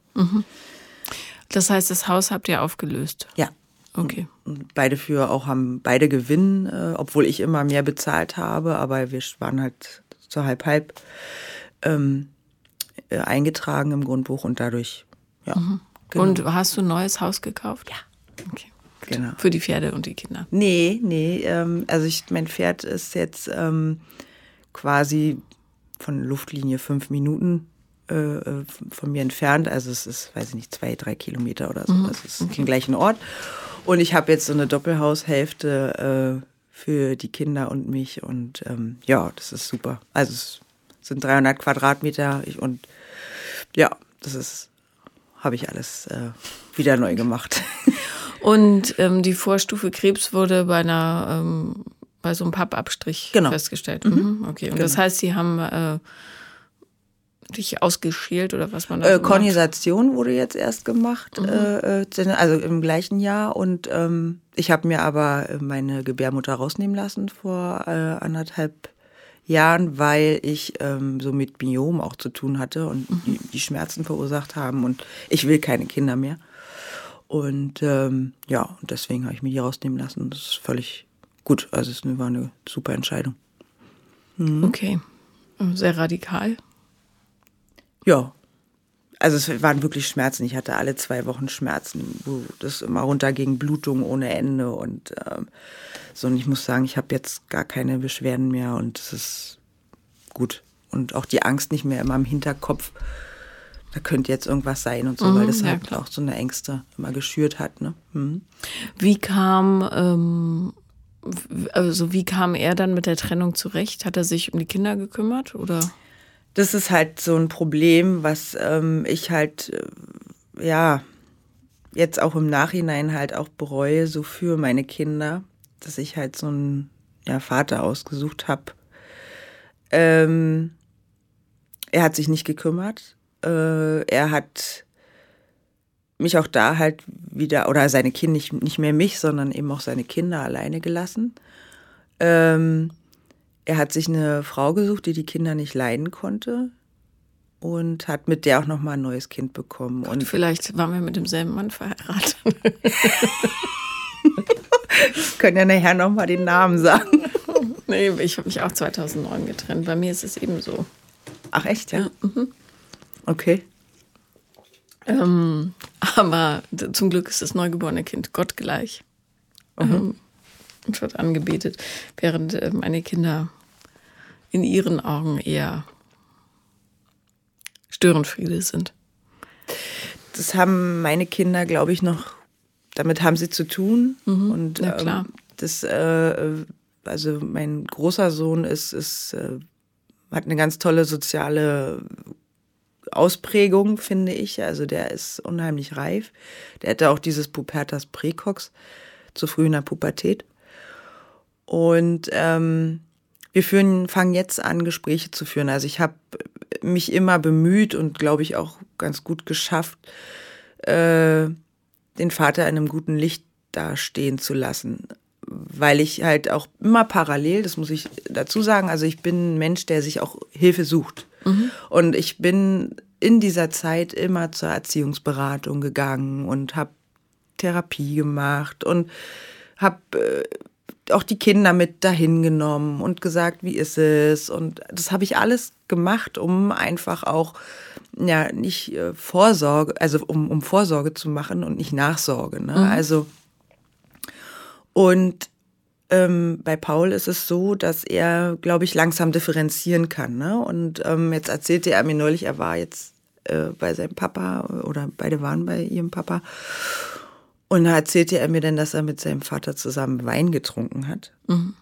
Das heißt, das Haus habt ihr aufgelöst. Ja. Okay. Und beide für auch haben beide Gewinn, äh, obwohl ich immer mehr bezahlt habe, aber wir waren halt so halb halb ähm, äh, eingetragen im Grundbuch und dadurch, ja. Genau. Und hast du ein neues Haus gekauft? Ja. Okay. gut. Genau. Für die Pferde und die Kinder. Nee, nee, ähm, also ich, mein Pferd ist jetzt ähm, quasi von Luftlinie fünf Minuten äh, äh, von mir entfernt. Also es ist, weiß ich nicht, zwei, drei Kilometer oder so. Das ist im gleichen Ort. Und ich habe jetzt so eine Doppelhaushälfte äh, für die Kinder und mich. Und ähm, ja, das ist super. Also es sind 300 Quadratmeter ich, und ja, das ist, habe ich alles äh, wieder neu gemacht. Und ähm, die Vorstufe Krebs wurde bei einer ähm, bei so einem Pappabstrich Genau. festgestellt. Mhm. Okay. Und das Genau. heißt, sie haben äh, dich ausgeschält oder was man da Äh? Kornisation wurde jetzt erst gemacht, äh, äh, also im gleichen Jahr. Und ähm, ich habe mir aber meine Gebärmutter rausnehmen lassen vor äh, anderthalb Jahren, weil ich ähm, so mit Biom auch zu tun hatte und die, die Schmerzen verursacht haben. Und ich will keine Kinder mehr. Und ähm, ja, und deswegen habe ich mir die rausnehmen lassen. Das ist völlig gut. Also es war eine super Entscheidung. Okay. Sehr radikal. Ja. Also es waren wirklich Schmerzen. Ich hatte alle zwei Wochen Schmerzen, wo das immer runterging, Blutung ohne Ende und ähm, so. Und ich muss sagen, ich habe jetzt gar keine Beschwerden mehr und es ist gut. Und auch die Angst nicht mehr immer im Hinterkopf, da könnte jetzt irgendwas sein und so, weil das ja, halt klar. auch so eine Ängste immer geschürt hat. Ne? Mhm. Wie kam ähm, also wie kam er dann mit der Trennung zurecht? Hat er sich um die Kinder gekümmert oder? Das ist halt so ein Problem, was ähm, ich halt, äh, ja, jetzt auch im Nachhinein halt auch bereue, so für meine Kinder, dass ich halt so einen ja, Vater ausgesucht habe. Ähm, er hat sich nicht gekümmert. Äh, er hat mich auch da halt wieder, oder seine Kinder, nicht, nicht mehr mich, sondern eben auch seine Kinder alleine gelassen. Ähm, er hat sich eine Frau gesucht, die die Kinder nicht leiden konnte und hat mit der auch noch mal ein neues Kind bekommen. Und Und vielleicht waren wir mit demselben Mann verheiratet. können ja nachher noch mal den Namen sagen. nee, ich habe mich auch 2009 getrennt. Bei mir ist es eben so. Ach echt, ja? Okay. Ähm, aber zum Glück ist das neugeborene Kind gottgleich ähm, und wird angebetet, während äh, meine Kinder in ihren Augen eher Störenfriede sind. Das haben meine Kinder, glaube ich, noch, damit haben sie zu tun. Und na klar. Ähm, das, äh, also mein großer Sohn ist, ist äh, hat eine ganz tolle soziale Ausprägung, finde ich. Also der ist unheimlich reif. Der hatte auch dieses Pubertas Präcox zu früh in der Pubertät. Und ähm, wir führen, fangen jetzt an, Gespräche zu führen. Also ich habe mich immer bemüht und glaube ich auch ganz gut geschafft, äh, den Vater in einem guten Licht dastehen zu lassen. weil ich halt auch immer parallel, das muss ich dazu sagen, also ich bin ein Mensch, der sich auch Hilfe sucht. Mhm. Und ich bin in dieser Zeit immer zur Erziehungsberatung gegangen und habe Therapie gemacht und habe äh, auch die Kinder mit dahin genommen und gesagt, wie ist es? Und das habe ich alles gemacht, um einfach auch ja nicht äh, Vorsorge, also um, um Vorsorge zu machen und nicht Nachsorge. Ne? Mhm. Also und ähm, bei Paul ist es so, dass er, glaube ich, langsam differenzieren kann. Ne? Und ähm, jetzt erzählte er mir neulich, er war jetzt äh, bei seinem Papa oder beide waren bei ihrem Papa. Und da erzählte er mir dann, dass er mit seinem Vater zusammen Wein getrunken hat. Mhm.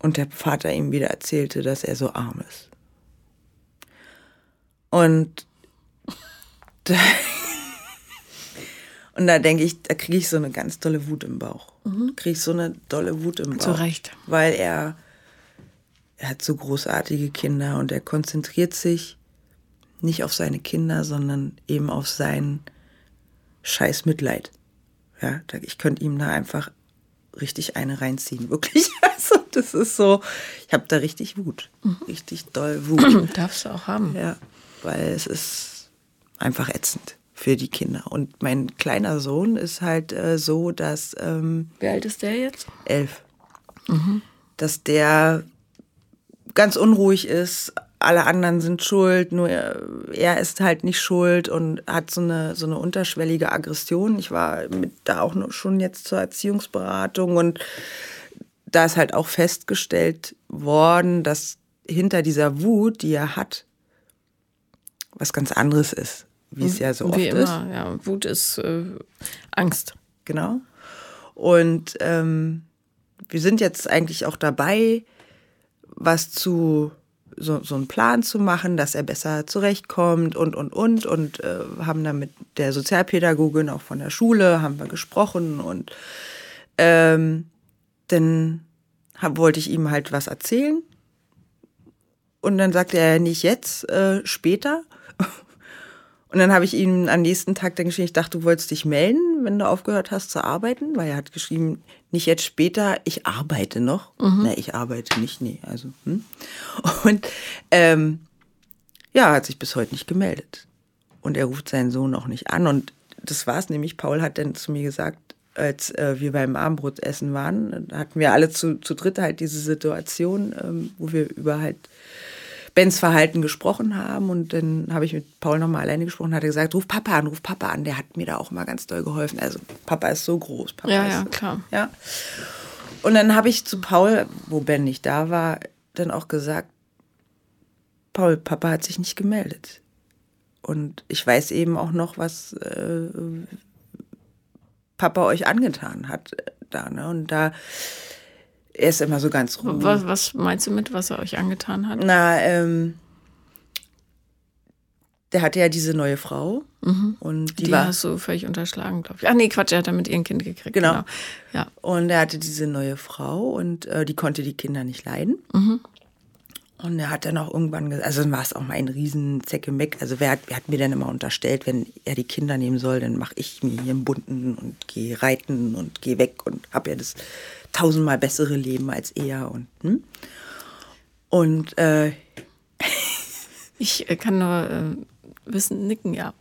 Und der Vater ihm wieder erzählte, dass er so arm ist. Und da, und da denke ich, da kriege ich so eine ganz tolle Wut im Bauch. Mhm. Kriege ich so eine tolle Wut im Bauch. Zu Recht. Weil er, er hat so großartige Kinder und er konzentriert sich nicht auf seine Kinder, sondern eben auf sein scheiß Mitleid. Ja, ich könnte ihm da einfach richtig eine reinziehen, wirklich. Also das ist so, ich habe da richtig Wut, mhm. richtig doll Wut. Darfst du auch haben. Ja, weil es ist einfach ätzend für die Kinder. Und mein kleiner Sohn ist halt äh, so, dass... Ähm, Wie alt ist der jetzt? Elf. Mhm. Dass der ganz unruhig ist, alle anderen sind schuld, nur er, er, ist halt nicht schuld und hat so eine, so eine unterschwellige Aggression. Ich war mit da auch schon jetzt zur Erziehungsberatung und da ist halt auch festgestellt worden, dass hinter dieser Wut, die er hat, was ganz anderes ist, wie es ja so oft wie immer, ist. Ja, Wut ist äh, Angst. Genau. Und ähm, wir sind jetzt eigentlich auch dabei, was zu so, so einen Plan zu machen, dass er besser zurechtkommt und, und, und. Und äh, haben dann mit der Sozialpädagogin auch von der Schule, haben wir gesprochen und ähm, dann hab, wollte ich ihm halt was erzählen. Und dann sagte er nicht jetzt, äh, später. Und dann habe ich ihm am nächsten Tag dann geschrieben, ich dachte, du wolltest dich melden, wenn du aufgehört hast zu arbeiten, weil er hat geschrieben, nicht jetzt später, ich arbeite noch. Mhm. Nee, ich arbeite nicht, nee, also. Hm. Und ähm, ja, hat sich bis heute nicht gemeldet. Und er ruft seinen Sohn auch nicht an. Und das war's nämlich. Paul hat dann zu mir gesagt, als äh, wir beim Abendbrotessen waren, hatten wir alle zu, zu dritt halt diese Situation, ähm, wo wir über halt Bens Verhalten gesprochen haben. Und dann habe ich mit Paul nochmal alleine gesprochen, hat er gesagt, ruf Papa an, ruf Papa an. Der hat mir da auch mal ganz doll geholfen. Also Papa ist so groß. Papa ja, ist, ja, klar. Ja. Und dann habe ich zu Paul, wo Ben nicht da war, dann auch gesagt, Paul, Papa hat sich nicht gemeldet. Und ich weiß eben auch noch, was äh, Papa euch angetan hat da. Ne? Und da er ist immer so ganz ruhig. Was, was, meinst du mit, was er euch angetan hat? Na, ähm, der hatte ja diese neue Frau. Mhm. Und die, die war, hast du völlig unterschlagen, glaube ich. Ach nee, Quatsch, er hat damit ihren Kind gekriegt. Genau. genau. Ja. Und er hatte diese neue Frau und äh, die konnte die Kinder nicht leiden. Mhm. Und er hat dann auch irgendwann gesagt, also war es auch mal ein riesen Zeckemeck. Also wer hat, wer hat mir dann immer unterstellt, wenn er die Kinder nehmen soll, dann mache ich mir hier einen bunten und gehe reiten und gehe weg und habe ja das tausendmal bessere Leben als er und hm? und äh, ich äh, kann nur äh, wissen nicken, ja.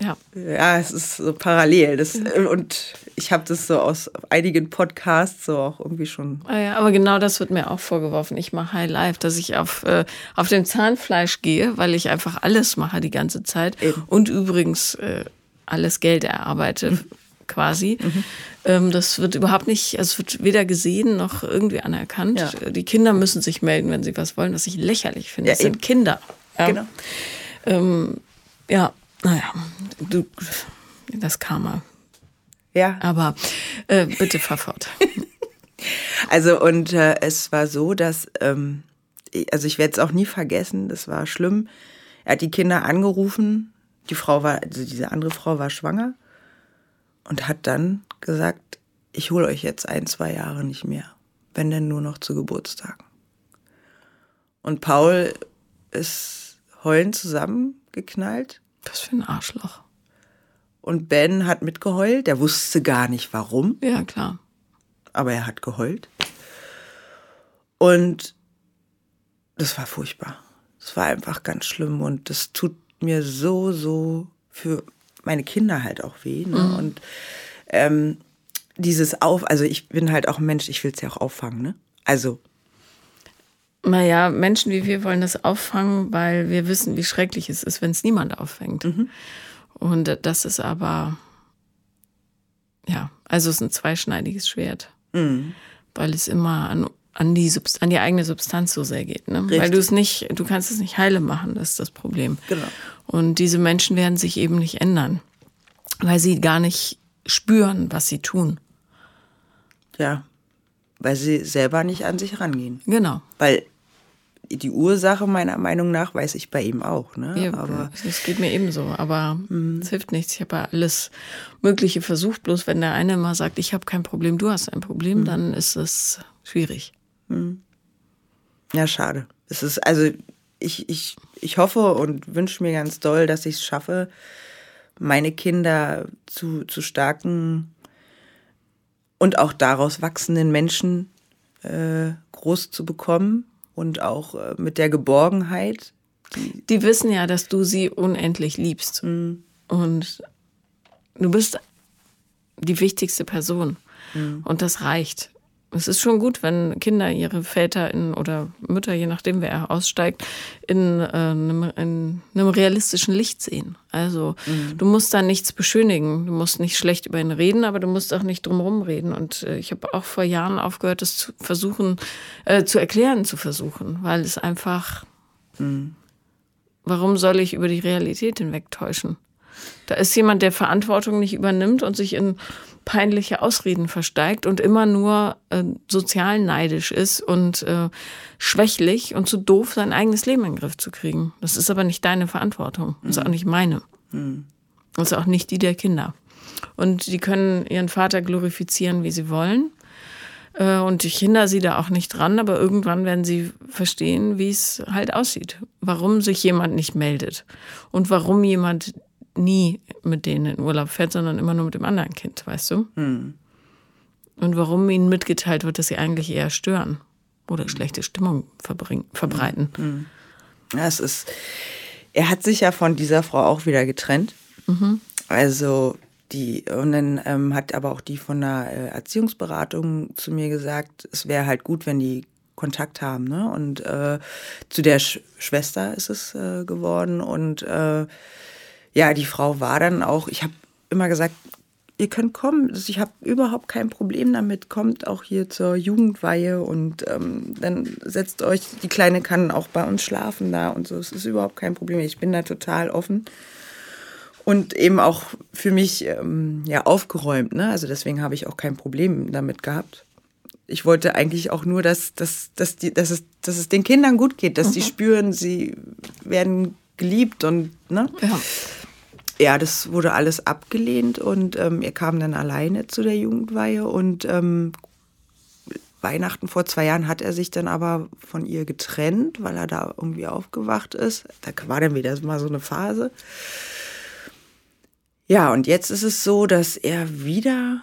Ja. ja, es ist so parallel. Das, äh, und ich habe das so aus einigen Podcasts so auch irgendwie schon. Ah ja, aber genau das wird mir auch vorgeworfen. Ich mache High Life, dass ich auf, äh, auf dem Zahnfleisch gehe, weil ich einfach alles mache die ganze Zeit. Eben. Und übrigens äh, alles Geld erarbeite quasi. Mhm. Ähm, das wird überhaupt nicht, also es wird weder gesehen noch irgendwie anerkannt. Ja. Die Kinder müssen sich melden, wenn sie was wollen, was ich lächerlich finde. Ja, das sind Kinder. Ja. Genau. Ähm, ja, naja, du, das Karma. Ja. Aber äh, bitte fahr fort. also und äh, es war so, dass, ähm, also ich werde es auch nie vergessen, das war schlimm. Er hat die Kinder angerufen, die Frau war, also diese andere Frau war schwanger und hat dann gesagt, ich hole euch jetzt ein, zwei Jahre nicht mehr, wenn denn nur noch zu Geburtstagen. Und Paul ist heulend zusammengeknallt. Was für ein aber er hat geheult. Und das war furchtbar. Es war einfach ganz schlimm und das tut mir so, so für meine Kinder halt auch weh. Ne? Mhm. Und ähm, dieses Auf, also ich bin halt auch ein Mensch, ich will es ja auch auffangen, ne? Also. Naja, Menschen wie wir wollen das auffangen, weil wir wissen, wie schrecklich es ist, wenn es niemand auffängt. Mhm. Und das ist aber, ja, also es ist ein zweischneidiges Schwert. Mhm. Weil es immer an an die, Subst an die eigene Substanz so sehr geht. Ne? Weil du es nicht, du kannst es nicht heile machen, das ist das Problem. Genau. Und diese Menschen werden sich eben nicht ändern, weil sie gar nicht spüren, was sie tun. Ja, weil sie selber nicht an sich rangehen. Genau. Weil die Ursache meiner Meinung nach weiß ich bei ihm auch. Ne? Ja, aber das geht mir ebenso. Aber mhm. es hilft nichts. Ich habe ja alles Mögliche versucht. Bloß wenn der eine mal sagt, ich habe kein Problem, du hast ein Problem, mhm. dann ist es schwierig. Hm. Ja, schade. Es ist, also ich, ich, ich hoffe und wünsche mir ganz doll, dass ich es schaffe, meine Kinder zu, zu starken und auch daraus wachsenden Menschen äh, groß zu bekommen und auch äh, mit der Geborgenheit. Die, die, wissen ja, dass du sie unendlich liebst. Mhm. Und du bist die wichtigste Person. Mhm. Und das reicht. Es ist schon gut, wenn Kinder ihre Väter in, oder Mütter, je nachdem wer aussteigt, in, äh, einem, in einem realistischen Licht sehen. Also mhm. du musst da nichts beschönigen. Du musst nicht schlecht über ihn reden, aber du musst auch nicht drumherum reden. Und äh, ich habe auch vor Jahren aufgehört, das zu versuchen, äh, zu erklären zu versuchen, weil es einfach. Mhm. Warum soll ich über die Realität hinwegtäuschen? Da ist jemand, der Verantwortung nicht übernimmt und sich in peinliche Ausreden versteigt und immer nur äh, sozial neidisch ist und äh, schwächlich und zu doof, sein eigenes Leben in den Griff zu kriegen. Das ist aber nicht deine Verantwortung. Das ist auch nicht meine. Mhm. Das ist auch nicht die der Kinder. Und die können ihren Vater glorifizieren, wie sie wollen. Äh, und ich hindere sie da auch nicht dran, aber irgendwann werden sie verstehen, wie es halt aussieht. Warum sich jemand nicht meldet und warum jemand nie mit denen in Urlaub fährt, sondern immer nur mit dem anderen Kind, weißt du? Hm. Und warum ihnen mitgeteilt wird, dass sie eigentlich eher stören oder schlechte Stimmung verbreiten. Hm. Ja, es ist. Er hat sich ja von dieser Frau auch wieder getrennt. Mhm. Also die, und dann ähm, hat aber auch die von der äh, Erziehungsberatung zu mir gesagt, es wäre halt gut, wenn die Kontakt haben. Ne? Und äh, zu der Sch Schwester ist es äh, geworden. Und äh, ja, die Frau war dann auch, ich habe immer gesagt, ihr könnt kommen, ich habe überhaupt kein Problem damit, kommt auch hier zur Jugendweihe und ähm, dann setzt euch, die Kleine kann auch bei uns schlafen da und so, es ist überhaupt kein Problem, ich bin da total offen und eben auch für mich ähm, ja aufgeräumt, ne? also deswegen habe ich auch kein Problem damit gehabt. Ich wollte eigentlich auch nur, dass, dass, dass, die, dass, es, dass es den Kindern gut geht, dass mhm. sie spüren, sie werden geliebt und ne? Ja ja, das wurde alles abgelehnt und ähm, er kam dann alleine zu der Jugendweihe und ähm, Weihnachten vor zwei Jahren hat er sich dann aber von ihr getrennt, weil er da irgendwie aufgewacht ist. Da war dann wieder mal so eine Phase. Ja, und jetzt ist es so, dass er wieder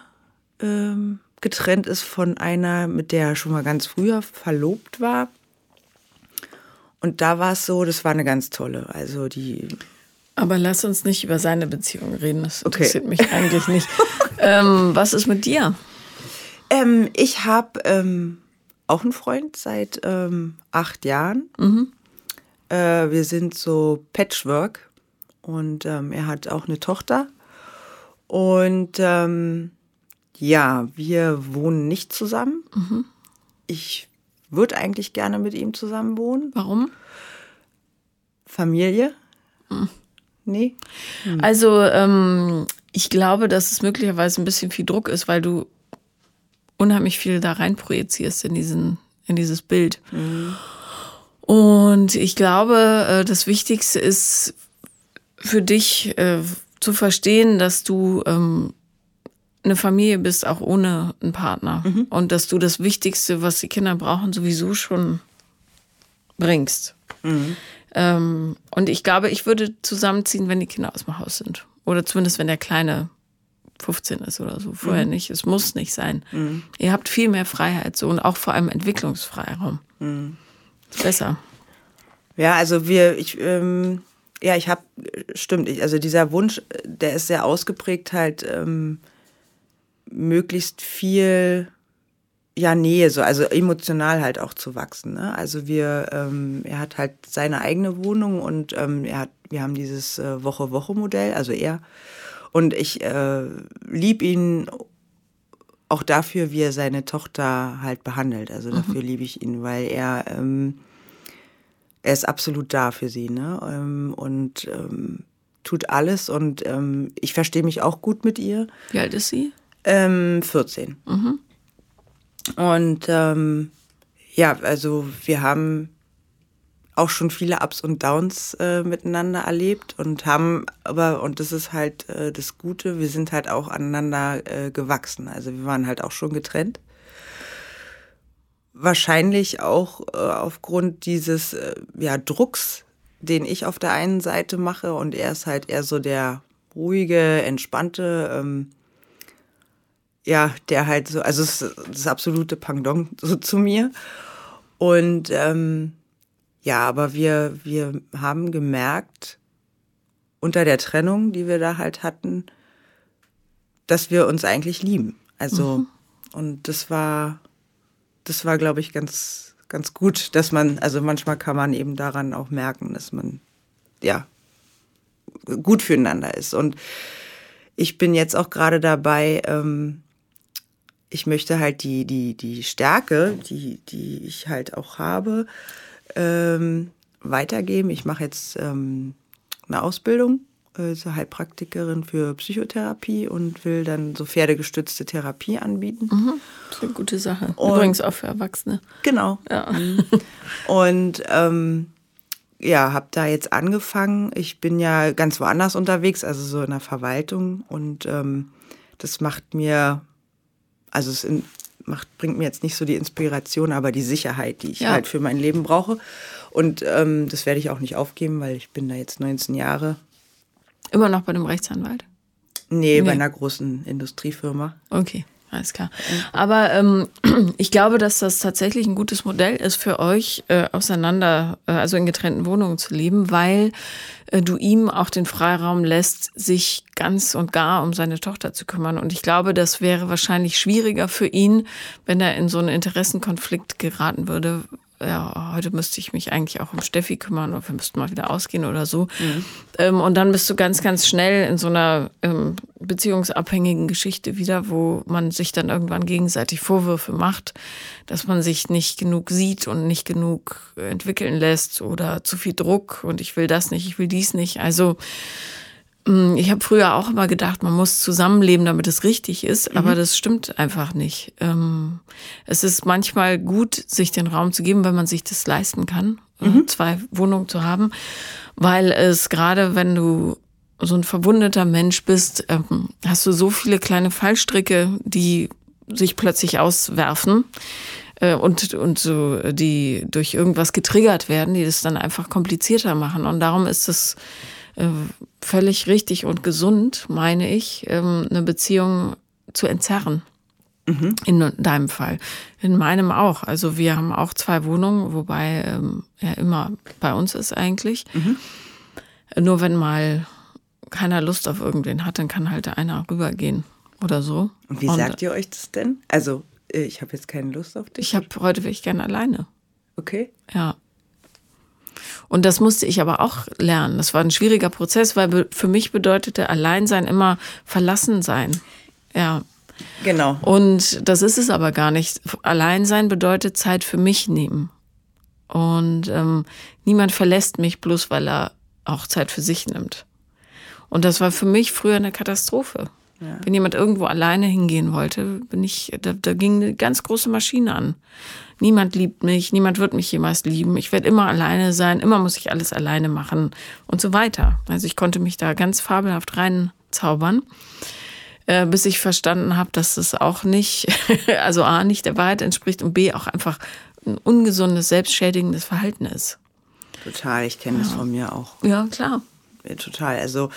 ähm, getrennt ist von einer, mit der er schon mal ganz früher verlobt war. Und da war es so, das war eine ganz tolle. Also die aber lass uns nicht über seine Beziehung reden. Das interessiert okay. mich eigentlich nicht. ähm, was ist mit dir? Ähm, ich habe ähm, auch einen Freund seit ähm, acht Jahren. Mhm. Äh, wir sind so Patchwork und ähm, er hat auch eine Tochter. Und ähm, ja, wir wohnen nicht zusammen. Mhm. Ich würde eigentlich gerne mit ihm zusammen wohnen. Warum? Familie. Mhm. Nee. Hm. Also ähm, ich glaube, dass es möglicherweise ein bisschen viel Druck ist, weil du unheimlich viel da rein projizierst in diesen, in dieses Bild. Mhm. Und ich glaube, äh, das Wichtigste ist für dich äh, zu verstehen, dass du ähm, eine Familie bist, auch ohne einen Partner. Mhm. Und dass du das Wichtigste, was die Kinder brauchen, sowieso schon bringst. Mhm. Ähm, und ich glaube, ich würde zusammenziehen, wenn die Kinder aus dem Haus sind. Oder zumindest, wenn der Kleine 15 ist oder so. Vorher mhm. nicht. Es muss nicht sein. Mhm. Ihr habt viel mehr Freiheit so und auch vor allem Entwicklungsfreiraum. Mhm. Besser. Ja, also wir, ich, ähm, ja, ich habe, stimmt, ich, also dieser Wunsch, der ist sehr ausgeprägt, halt ähm, möglichst viel ja, Nähe, so, also emotional halt auch zu wachsen. Ne? Also wir, ähm, er hat halt seine eigene Wohnung und ähm, er hat, wir haben dieses äh, Woche-Woche-Modell, also er. Und ich äh, lieb ihn auch dafür, wie er seine Tochter halt behandelt. Also mhm. dafür liebe ich ihn, weil er, ähm, er ist absolut da für sie, ne? Ähm, und ähm, tut alles und ähm, ich verstehe mich auch gut mit ihr. Wie alt ist sie? Ähm, 14. Mhm. Und ähm, ja, also wir haben auch schon viele Ups und Downs äh, miteinander erlebt und haben aber, und das ist halt äh, das Gute, wir sind halt auch aneinander äh, gewachsen. Also wir waren halt auch schon getrennt. Wahrscheinlich auch äh, aufgrund dieses äh, ja, Drucks, den ich auf der einen Seite mache und er ist halt eher so der ruhige, entspannte, ähm, ja, der halt so, also das, das absolute Pendant so zu mir. Und ähm, ja, aber wir, wir haben gemerkt, unter der Trennung, die wir da halt hatten, dass wir uns eigentlich lieben. Also, mhm. und das war, das war, glaube ich, ganz, ganz gut, dass man, also manchmal kann man eben daran auch merken, dass man, ja, gut füreinander ist. Und ich bin jetzt auch gerade dabei, ähm, ich möchte halt die, die, die Stärke, die, die ich halt auch habe, ähm, weitergeben. Ich mache jetzt ähm, eine Ausbildung zur Heilpraktikerin für Psychotherapie und will dann so pferdegestützte Therapie anbieten. Mhm. Das ist eine gute Sache. Und, Übrigens auch für Erwachsene. Genau. Ja. Und ähm, ja, habe da jetzt angefangen. Ich bin ja ganz woanders unterwegs, also so in der Verwaltung und ähm, das macht mir also es macht, bringt mir jetzt nicht so die Inspiration, aber die Sicherheit, die ich ja. halt für mein Leben brauche. Und ähm, das werde ich auch nicht aufgeben, weil ich bin da jetzt 19 Jahre. Immer noch bei einem Rechtsanwalt? Nee, nee. bei einer großen Industriefirma. Okay. Alles klar. Aber ähm, ich glaube, dass das tatsächlich ein gutes Modell ist für euch, äh, auseinander, äh, also in getrennten Wohnungen zu leben, weil äh, du ihm auch den Freiraum lässt, sich ganz und gar um seine Tochter zu kümmern. Und ich glaube, das wäre wahrscheinlich schwieriger für ihn, wenn er in so einen Interessenkonflikt geraten würde, ja, heute müsste ich mich eigentlich auch um Steffi kümmern oder wir müssten mal wieder ausgehen oder so. Mhm. Ähm, und dann bist du ganz, ganz schnell in so einer ähm, beziehungsabhängigen Geschichte wieder, wo man sich dann irgendwann gegenseitig Vorwürfe macht, dass man sich nicht genug sieht und nicht genug entwickeln lässt oder zu viel Druck und ich will das nicht, ich will dies nicht. Also ich habe früher auch immer gedacht, man muss zusammenleben, damit es richtig ist, mhm. aber das stimmt einfach nicht. Ähm, es ist manchmal gut, sich den Raum zu geben, wenn man sich das leisten kann, äh, mhm. zwei Wohnungen zu haben, weil es gerade, wenn du so ein verwundeter Mensch bist, ähm, hast du so viele kleine Fallstricke, die sich plötzlich auswerfen äh, und, und so, die durch irgendwas getriggert werden, die das dann einfach komplizierter machen. Und darum ist es völlig richtig und gesund, meine ich, ähm, eine Beziehung zu entzerren. Mhm. In deinem Fall. In meinem auch. Also wir haben auch zwei Wohnungen, wobei ähm, er immer bei uns ist eigentlich. Mhm. Nur wenn mal keiner Lust auf irgendwen hat, dann kann halt einer rübergehen oder so. Und wie und, sagt ihr euch das denn? Also äh, ich habe jetzt keine Lust auf dich. Ich habe heute will ich gerne alleine. Okay. Ja. Und das musste ich aber auch lernen. Das war ein schwieriger Prozess, weil für mich bedeutete Alleinsein immer verlassen sein. Ja. Genau. Und das ist es aber gar nicht. Alleinsein bedeutet Zeit für mich nehmen. Und ähm, niemand verlässt mich bloß, weil er auch Zeit für sich nimmt. Und das war für mich früher eine Katastrophe. Ja. Wenn jemand irgendwo alleine hingehen wollte, bin ich, da, da ging eine ganz große Maschine an. Niemand liebt mich, niemand wird mich jemals lieben. Ich werde immer alleine sein, immer muss ich alles alleine machen und so weiter. Also ich konnte mich da ganz fabelhaft reinzaubern, äh, bis ich verstanden habe, dass es auch nicht, also A, nicht der Wahrheit entspricht und B, auch einfach ein ungesundes, selbstschädigendes Verhalten ist. Total, ich kenne ja. das von mir auch. Ja, klar. Total. Also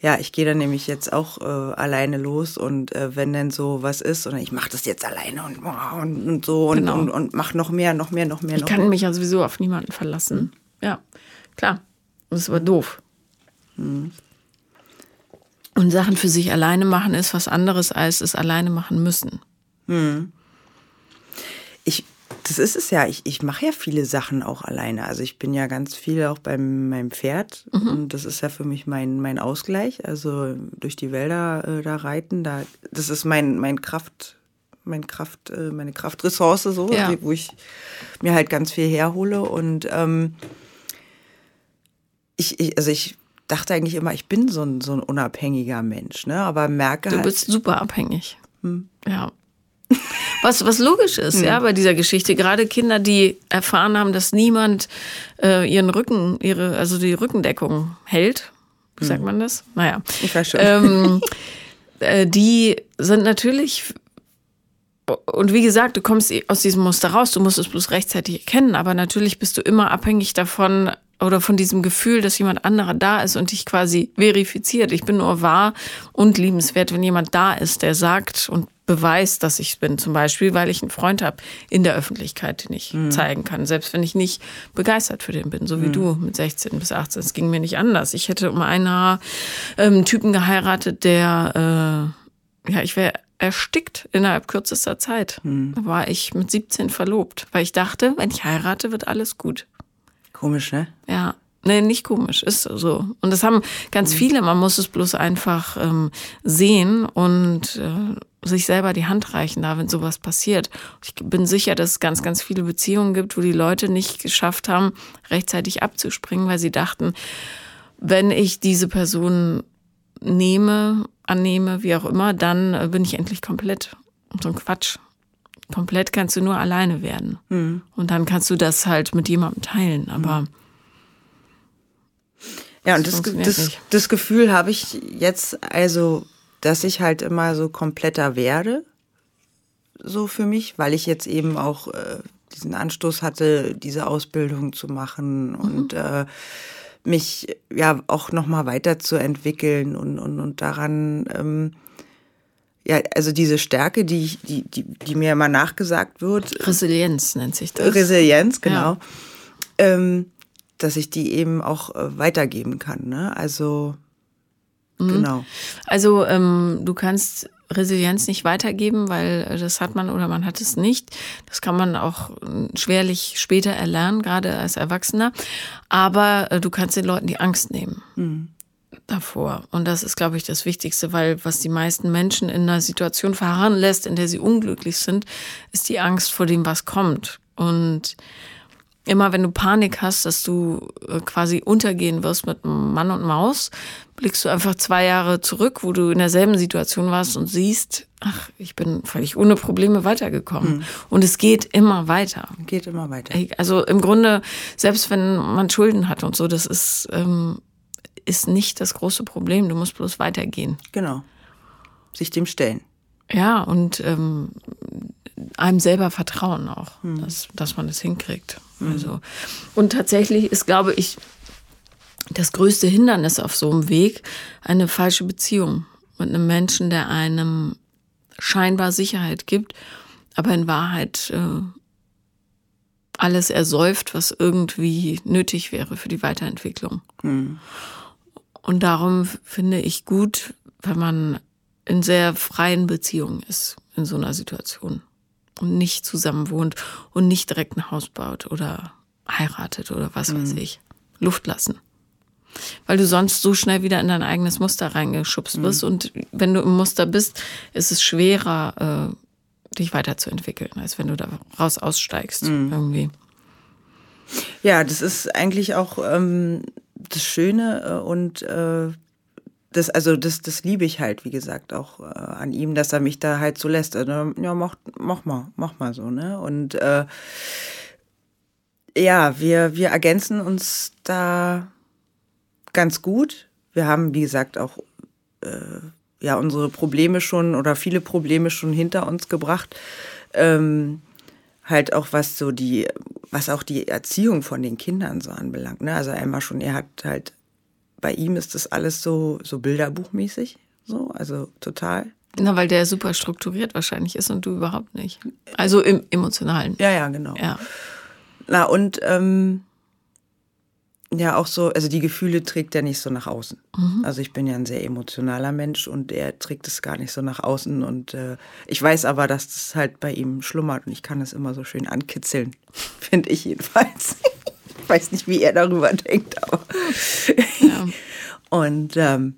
Ja, ich gehe dann nämlich jetzt auch äh, alleine los und äh, wenn denn so was ist und ich mache das jetzt alleine und, und, und so und, Genau. und, und mach noch mehr, noch mehr, noch mehr, Ich noch kann mehr. mich ja sowieso auf niemanden verlassen. Ja, klar. Das ist aber doof. Und Sachen für sich alleine machen ist was anderes, als es alleine machen müssen. Ich, das ist es ja, ich, ich mache ja viele Sachen auch alleine. Also ich bin ja ganz viel auch bei meinem Pferd und das ist ja für mich mein, mein Ausgleich. Also durch die Wälder äh, da reiten, da, das ist mein, mein Kraft, mein Kraft, äh, meine Kraftressource so, Ja. wo ich mir halt ganz viel herhole und ähm, ich, ich, also ich dachte eigentlich immer, ich bin so ein, so ein unabhängiger Mensch, ne? Aber merke Du halt, bist super abhängig. Ja. Was, was logisch ist, ja, bei dieser Geschichte. Gerade Kinder, die erfahren haben, dass niemand äh, ihren Rücken, ihre, also die Rückendeckung hält. Wie sagt man das? Naja. ich weiß schon. ähm, äh, die sind natürlich. Und wie gesagt, du kommst aus diesem Muster raus, du musst es bloß rechtzeitig erkennen, aber natürlich bist du immer abhängig davon oder von diesem Gefühl, dass jemand anderer da ist und dich quasi verifiziert. Ich bin nur wahr und liebenswert, wenn jemand da ist, der sagt und beweist, dass ich bin, zum Beispiel, weil ich einen Freund habe in der Öffentlichkeit, den ich zeigen kann, selbst wenn ich nicht begeistert für den bin, so wie du mit 16 bis 18. Es ging mir nicht anders. Ich hätte um ein Haar ähm, einen Typen geheiratet, der, äh, ja, ich wäre erstickt innerhalb kürzester Zeit. Da war ich mit 17 verlobt, weil ich dachte, wenn ich heirate, wird alles gut. Komisch, ne? Ja. Nee, nicht komisch, ist so. Und das haben ganz viele, man muss es bloß einfach ähm, sehen und äh, sich selber die Hand reichen da, wenn sowas passiert. Ich bin sicher, dass es ganz, ganz viele Beziehungen gibt, wo die Leute nicht geschafft haben, rechtzeitig abzuspringen, weil sie dachten, wenn ich diese Person nehme, annehme, wie auch immer, dann äh, bin ich endlich komplett. Und so ein Quatsch. Komplett kannst du nur alleine werden. Und dann kannst du das halt mit jemandem teilen. Aber Ja, und Das das, das, das Gefühl habe ich jetzt, also, dass ich halt immer so kompletter werde, so für mich, weil ich jetzt eben auch äh, diesen Anstoß hatte, diese Ausbildung zu machen und äh, mich ja auch nochmal weiterzuentwickeln und, und, und daran, ähm, ja, also diese Stärke, die, ich- die, die, die mir immer nachgesagt wird, Resilienz nennt sich das. Resilienz, genau. Ja. Ähm, dass ich die eben auch äh, weitergeben kann. Ne? Also Mhm. genau. Also ähm, du kannst Resilienz nicht weitergeben, weil äh, das hat man oder man hat es nicht. Das kann man auch äh, schwerlich später erlernen, gerade als Erwachsener. Aber äh, du kannst den Leuten die Angst nehmen davor. Und das ist, glaube ich, das Wichtigste, weil was die meisten Menschen in einer Situation verharren lässt, in der sie unglücklich sind, ist die Angst vor dem, was kommt. Und immer wenn du Panik hast, dass du äh, quasi untergehen wirst mit Mann und Maus, blickst du einfach zwei Jahre zurück, wo du in derselben Situation warst und siehst, ach, ich bin völlig ohne Probleme weitergekommen. Und es geht immer weiter. Geht immer weiter. Also im Grunde, selbst wenn man Schulden hat und so, das ist, ähm, ist nicht das große Problem. Du musst bloß weitergehen. Genau. Sich dem stellen. Ja, und ähm, einem selber vertrauen auch, dass, dass man es hinkriegt. Also, und tatsächlich ist, glaube ich, das größte Hindernis auf so einem Weg eine falsche Beziehung mit einem Menschen, der einem scheinbar Sicherheit gibt, aber in Wahrheit äh, alles ersäuft, was irgendwie nötig wäre für die Weiterentwicklung. Und darum finde ich gut, wenn man in sehr freien Beziehungen ist in so einer Situation und nicht zusammen wohnt und nicht direkt ein Haus baut oder heiratet oder was weiß ich. Luft lassen. Weil du sonst so schnell wieder in dein eigenes Muster reingeschubst wirst. Und wenn du im Muster bist, ist es schwerer, äh, dich weiterzuentwickeln, als wenn du da raus aussteigst. Irgendwie. Ja, das ist eigentlich auch ähm, das Schöne äh, und äh, das, also das, das liebe ich halt, wie gesagt, auch äh, an ihm, dass er mich da halt so lässt. Also, ja, mach, mach mal, mach mal so, ne? Und äh, ja, wir, wir ergänzen uns da ganz gut. Wir haben, wie gesagt, auch äh, ja unsere Probleme schon oder viele Probleme schon hinter uns gebracht. Ähm, halt auch was so die, was auch die Erziehung von den Kindern so anbelangt. Ne? Also einmal schon, er hat halt bei ihm ist das alles so, so bilderbuchmäßig, so, also total. Na, weil der super strukturiert wahrscheinlich ist und du überhaupt nicht. Also im emotionalen. Ja, ja, genau. Ja. Na, und ähm, ja, auch so, also die Gefühle trägt er nicht so nach außen. Mhm. Also ich bin ja ein sehr emotionaler Mensch und er trägt es gar nicht so nach außen. Und äh, ich weiß aber, dass das halt bei ihm schlummert und ich kann es immer so schön ankitzeln, finde ich jedenfalls. Ich weiß nicht, wie er darüber denkt, aber. Ja. Und ähm,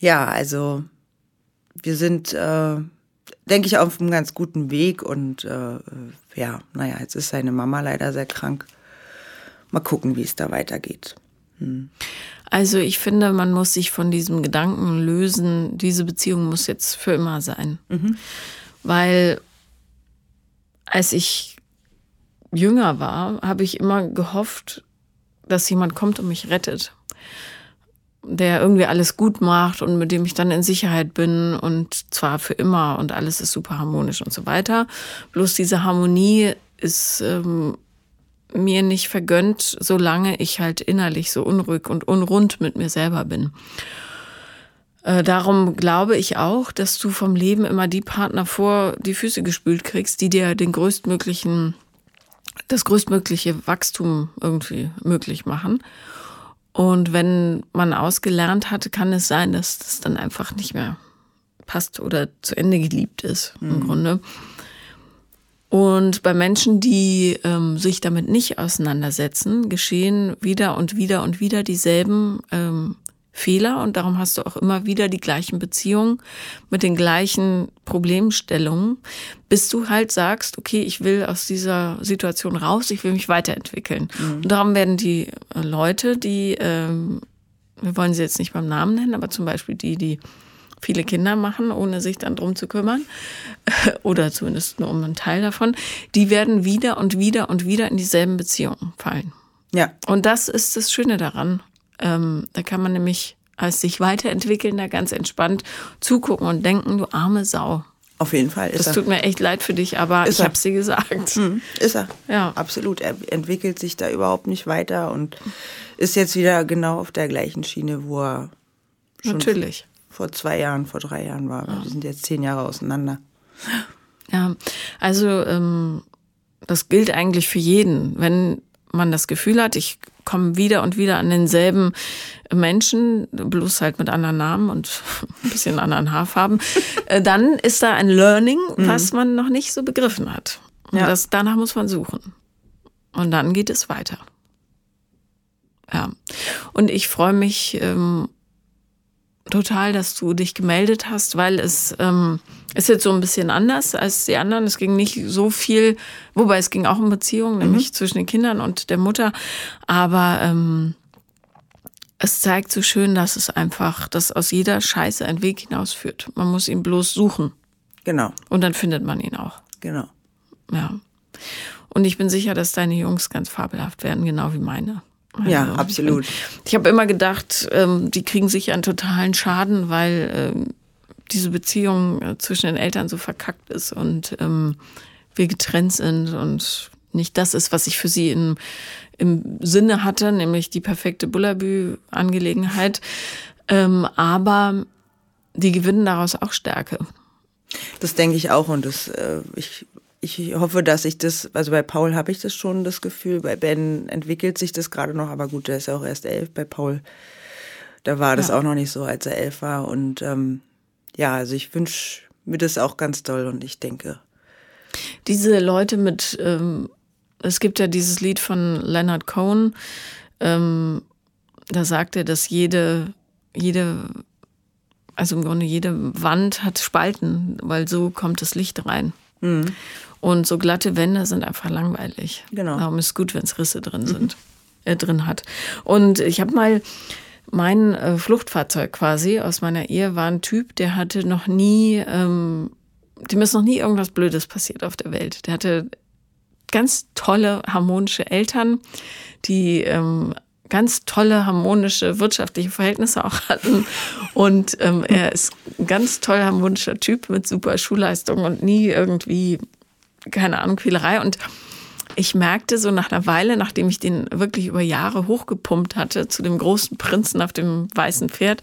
ja, also wir sind, äh, denke ich, auf einem ganz guten Weg. Und äh, ja, naja, jetzt ist seine Mama leider sehr krank. Mal gucken, wie es da weitergeht. Also ich finde, man muss sich von diesem Gedanken lösen, diese Beziehung muss jetzt für immer sein. Weil als ich jünger war, habe ich immer gehofft, dass jemand kommt und mich rettet. Der irgendwie alles gut macht und mit dem ich dann in Sicherheit bin und zwar für immer und alles ist super harmonisch und so weiter. Bloß diese Harmonie ist ähm, mir nicht vergönnt, solange ich halt innerlich so unruhig und unrund mit mir selber bin. Äh, darum glaube ich auch, dass du vom Leben immer die Partner vor die Füße gespült kriegst, die dir den größtmöglichen, das größtmögliche Wachstum irgendwie möglich machen. Und wenn man ausgelernt hat, kann es sein, dass das dann einfach nicht mehr passt oder zu Ende geliebt ist, im Grunde. Und bei Menschen, die ähm, sich damit nicht auseinandersetzen, geschehen wieder und wieder und wieder dieselben ähm, Fehler. Und darum hast du auch immer wieder die gleichen Beziehungen mit den gleichen Problemstellungen, bis du halt sagst, okay, ich will aus dieser Situation raus, ich will mich weiterentwickeln. Und darum werden die äh, Leute, die, ähm, wir wollen sie jetzt nicht beim Namen nennen, aber zum Beispiel die, die viele Kinder machen, ohne sich dann drum zu kümmern, oder zumindest nur um einen Teil davon, die werden wieder und wieder und wieder in dieselben Beziehungen fallen. Ja, Und das ist das Schöne daran. Ähm, da kann man nämlich als sich weiterentwickelnder ganz entspannt zugucken und denken, du arme Sau. auf jeden Fall ist Das er. tut mir echt leid für dich, aber Ist ich habe dir gesagt. Mhm, ist er. Ja. Absolut. Er entwickelt sich da überhaupt nicht weiter und ist jetzt wieder genau auf der gleichen Schiene, wo er schon Natürlich. vor zwei Jahren, vor drei Jahren war. Wir sind jetzt zehn Jahre auseinander. Ja, also ähm, das gilt eigentlich für jeden. Wenn man das Gefühl hat, ich komme wieder und wieder an denselben Menschen, bloß halt mit anderen Namen und ein bisschen anderen Haarfarben, äh, dann ist da ein Learning, was man noch nicht so begriffen hat. Und Ja. das, danach muss man suchen. Und dann geht es weiter. Ja. Und ich freue mich ähm, total, dass du dich gemeldet hast, weil es ähm, ist jetzt so ein bisschen anders als die anderen. Es ging nicht so viel, wobei es ging auch um Beziehungen, nämlich zwischen den Kindern und der Mutter. Aber ähm, es zeigt so schön, dass es einfach, dass aus jeder Scheiße ein Weg hinausführt. Man muss ihn bloß suchen Genau, und dann findet man ihn auch. genau. Ja. Und ich bin sicher, dass deine Jungs ganz fabelhaft werden, genau wie meine. Ja, Also, absolut. Ich habe immer gedacht, ähm, die kriegen sich einen totalen Schaden, weil ähm, diese Beziehung äh, zwischen den Eltern so verkackt ist und ähm, wir getrennt sind und nicht das ist, was ich für sie in, im Sinne hatte, nämlich die perfekte Bullabü-Angelegenheit. Ähm, aber die gewinnen daraus auch Stärke. Das denke ich auch und das, äh, ich, ich hoffe, dass ich das, also bei Paul habe ich das schon das Gefühl, bei Ben entwickelt sich das gerade noch, aber gut, der ist ja auch erst elf. Bei Paul, da war das Ja. auch noch nicht so, als er elf war und ähm, ja, also ich wünsche mir das auch ganz toll und ich denke, diese Leute mit, ähm, es gibt ja dieses Lied von Leonard Cohen, ähm, da sagt er, dass jede, jede, also im Grunde jede Wand hat Spalten, weil so kommt das Licht rein. Und so glatte Wände sind einfach langweilig. Genau. Darum ist es gut, wenn es Risse drin sind, äh, drin hat. Und ich habe mal mein äh, Fluchtfahrzeug quasi aus meiner Ehe war ein Typ, der hatte noch nie, ähm, dem ist noch nie irgendwas Blödes passiert auf der Welt. Der hatte ganz tolle, harmonische Eltern, die ähm, ganz tolle, harmonische wirtschaftliche Verhältnisse auch hatten. Und ähm, er ist ein ganz toll harmonischer Typ mit super Schulleistungen und nie irgendwie, keine Ahnung, Quälerei. Und ich merkte so nach einer Weile, nachdem ich den wirklich über Jahre hochgepumpt hatte, zu dem großen Prinzen auf dem weißen Pferd,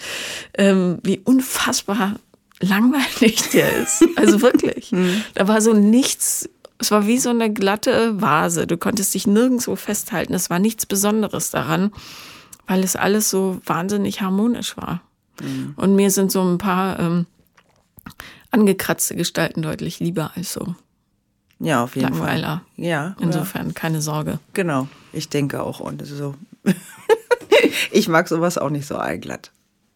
ähm, wie unfassbar langweilig der ist. Also wirklich. Mhm. Da war so nichts, es war wie so eine glatte Vase. Du konntest dich nirgendwo festhalten. Es war nichts Besonderes daran, weil es alles so wahnsinnig harmonisch war. Mhm. Und mir sind so ein paar ähm, angekratzte Gestalten deutlich lieber als so Ja, auf jeden Langweiler. Fall. Ja, ja, Insofern keine Sorge. genau. Ich denke auch. Und so. ich mag sowas auch nicht so allglatt.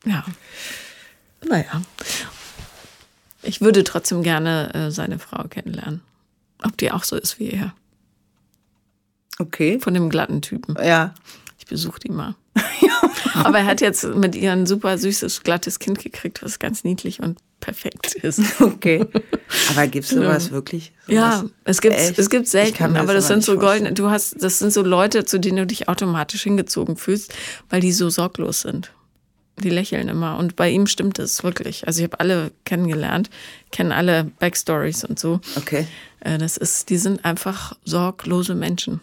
Ja. Naja. Ich würde trotzdem gerne äh, seine Frau kennenlernen. Ob die auch so ist wie er. Okay. Von dem glatten Typen. Ja. Ich besuche die mal. Aber er hat jetzt mit ihr ein super süßes, glattes Kind gekriegt, was ganz niedlich und perfekt ist. Okay. Aber gibt es sowas wirklich? Sowas? Ja, es gibt es gibt selten, aber das sind so goldene. Du hast, das sind so Leute, zu denen du dich automatisch hingezogen fühlst, weil die so sorglos sind. Die lächeln immer und bei ihm stimmt es wirklich. Also ich habe alle kennengelernt, kenne alle Backstories und so. Okay. Äh, Das ist, die sind einfach sorglose Menschen.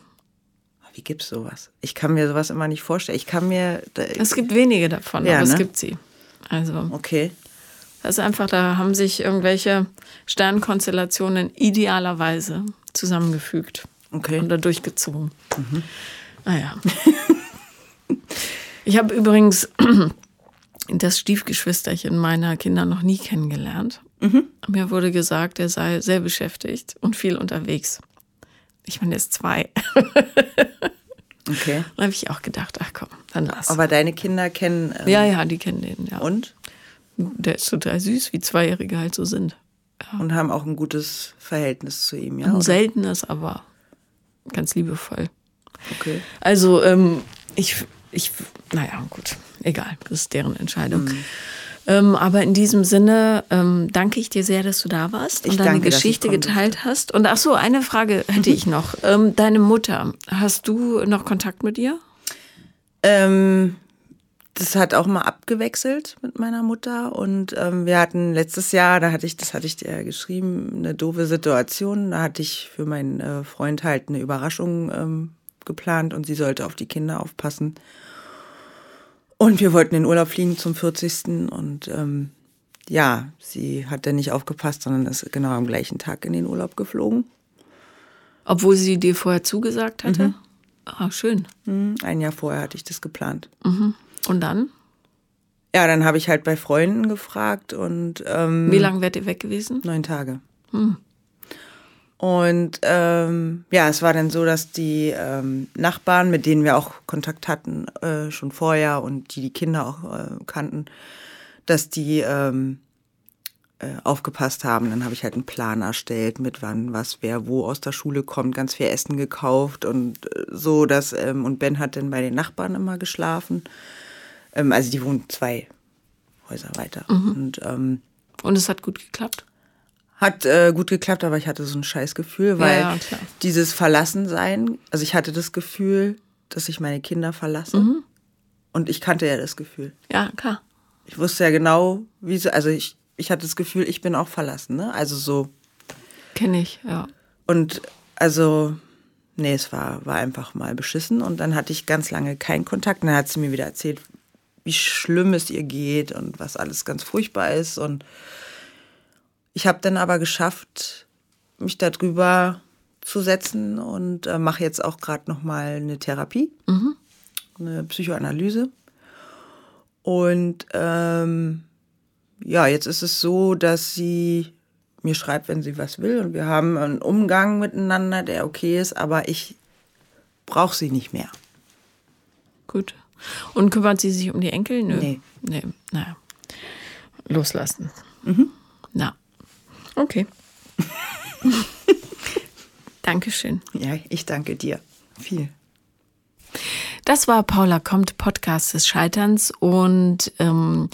Wie gibt's sowas? Ich kann mir sowas immer nicht vorstellen. Ich kann mir. Es gibt wenige davon, Ja, aber es ne? gibt sie. Also okay. Das ist einfach, da haben sich irgendwelche Sternkonstellationen idealerweise zusammengefügt Okay. und da durchgezogen. Naja. ich habe übrigens das Stiefgeschwisterchen meiner Kinder noch nie kennengelernt. Mir wurde gesagt, er sei sehr beschäftigt und viel unterwegs. Ich meine, er ist zwei. Okay. Da habe ich auch gedacht, ach komm, dann lass. Aber deine Kinder kennen. Ähm, ja, ja, die kennen den, ja. Und? Der ist total süß, wie Zweijährige halt so sind. Und haben auch ein gutes Verhältnis zu ihm, ja? Ein oder? seltenes, aber ganz liebevoll. Okay. Also, ähm, ich, ich, naja, gut, egal, das ist deren Entscheidung. Mhm. Ähm, aber in diesem Sinne ähm, danke ich dir sehr, dass du da warst Ich und deine danke, Geschichte geteilt hast. Und ach so, eine Frage hätte ich noch. Ähm, deine Mutter, hast du noch Kontakt mit ihr? Ähm, das hat auch mal abgewechselt mit meiner Mutter und ähm, wir hatten letztes Jahr, da hatte ich, das hatte ich dir ja geschrieben, eine doofe Situation. Da hatte ich für meinen äh, Freund halt eine Überraschung ähm, geplant und sie sollte auf die Kinder aufpassen. Und wir wollten in Urlaub fliegen zum 40. Und ähm, ja, sie hat dann nicht aufgepasst, sondern ist genau am gleichen Tag in den Urlaub geflogen. Obwohl sie dir vorher zugesagt hatte? Mhm. Ah, schön. Hm, Ein Jahr vorher hatte ich das geplant. Und dann? Ja, dann habe ich halt bei Freunden gefragt und ähm, Wie lange wärt ihr weg gewesen? neun Tage. Und ähm, ja, es war dann so, dass die ähm, Nachbarn, mit denen wir auch Kontakt hatten äh, schon vorher und die die Kinder auch äh, kannten, dass die ähm, äh, aufgepasst haben. Dann habe ich halt einen Plan erstellt, mit wann was wer wo aus der Schule kommt, ganz viel Essen gekauft und äh, so, dass ähm, und Ben hat dann bei den Nachbarn immer geschlafen. Ähm, also die wohnen zwei Häuser weiter und ähm, Und es hat gut geklappt? hat äh, gut geklappt, aber ich hatte so ein scheiß Gefühl, weil ja, klar. dieses Verlassensein, also ich hatte das Gefühl, dass ich meine Kinder verlasse. Und ich kannte ja das Gefühl. Ja, klar. Ich wusste ja genau, wie so, also ich, ich hatte das Gefühl, ich bin auch verlassen, ne? Also so. Kenne ich, ja. Und also, nee, es war, war einfach mal beschissen. Und dann hatte ich ganz lange keinen Kontakt. Und dann hat sie mir wieder erzählt, wie schlimm es ihr geht und was alles ganz furchtbar ist. Und ich habe dann aber geschafft, mich darüber zu setzen und äh, mache jetzt auch gerade noch mal eine Therapie, eine Psychoanalyse. Und ähm, ja, jetzt ist es so, dass sie mir schreibt, wenn sie was will. Und wir haben einen Umgang miteinander, der okay ist, aber ich brauche sie nicht mehr. Gut. Und kümmert sie sich um die Enkel? Nö. Nee. Nee, naja. Loslassen. Na. Okay. Dankeschön. Ja, ich danke dir. Viel. Das war Paula kommt, Podcast des Scheiterns. Und ähm,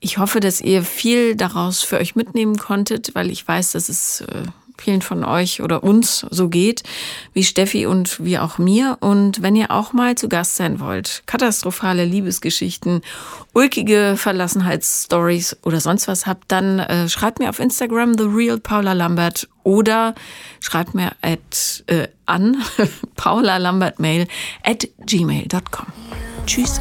ich hoffe, dass ihr viel daraus für euch mitnehmen konntet, weil ich weiß, dass es äh, vielen von euch oder uns so geht, wie Steffi und wie auch mir. Und wenn ihr auch mal zu Gast sein wollt, katastrophale Liebesgeschichten, ulkige Verlassenheitsstories oder sonst was habt, dann äh, schreibt mir auf Instagram The Real Paula Lambert oder schreibt mir at, äh, an paulalambertmail at gmail.com. Tschüss.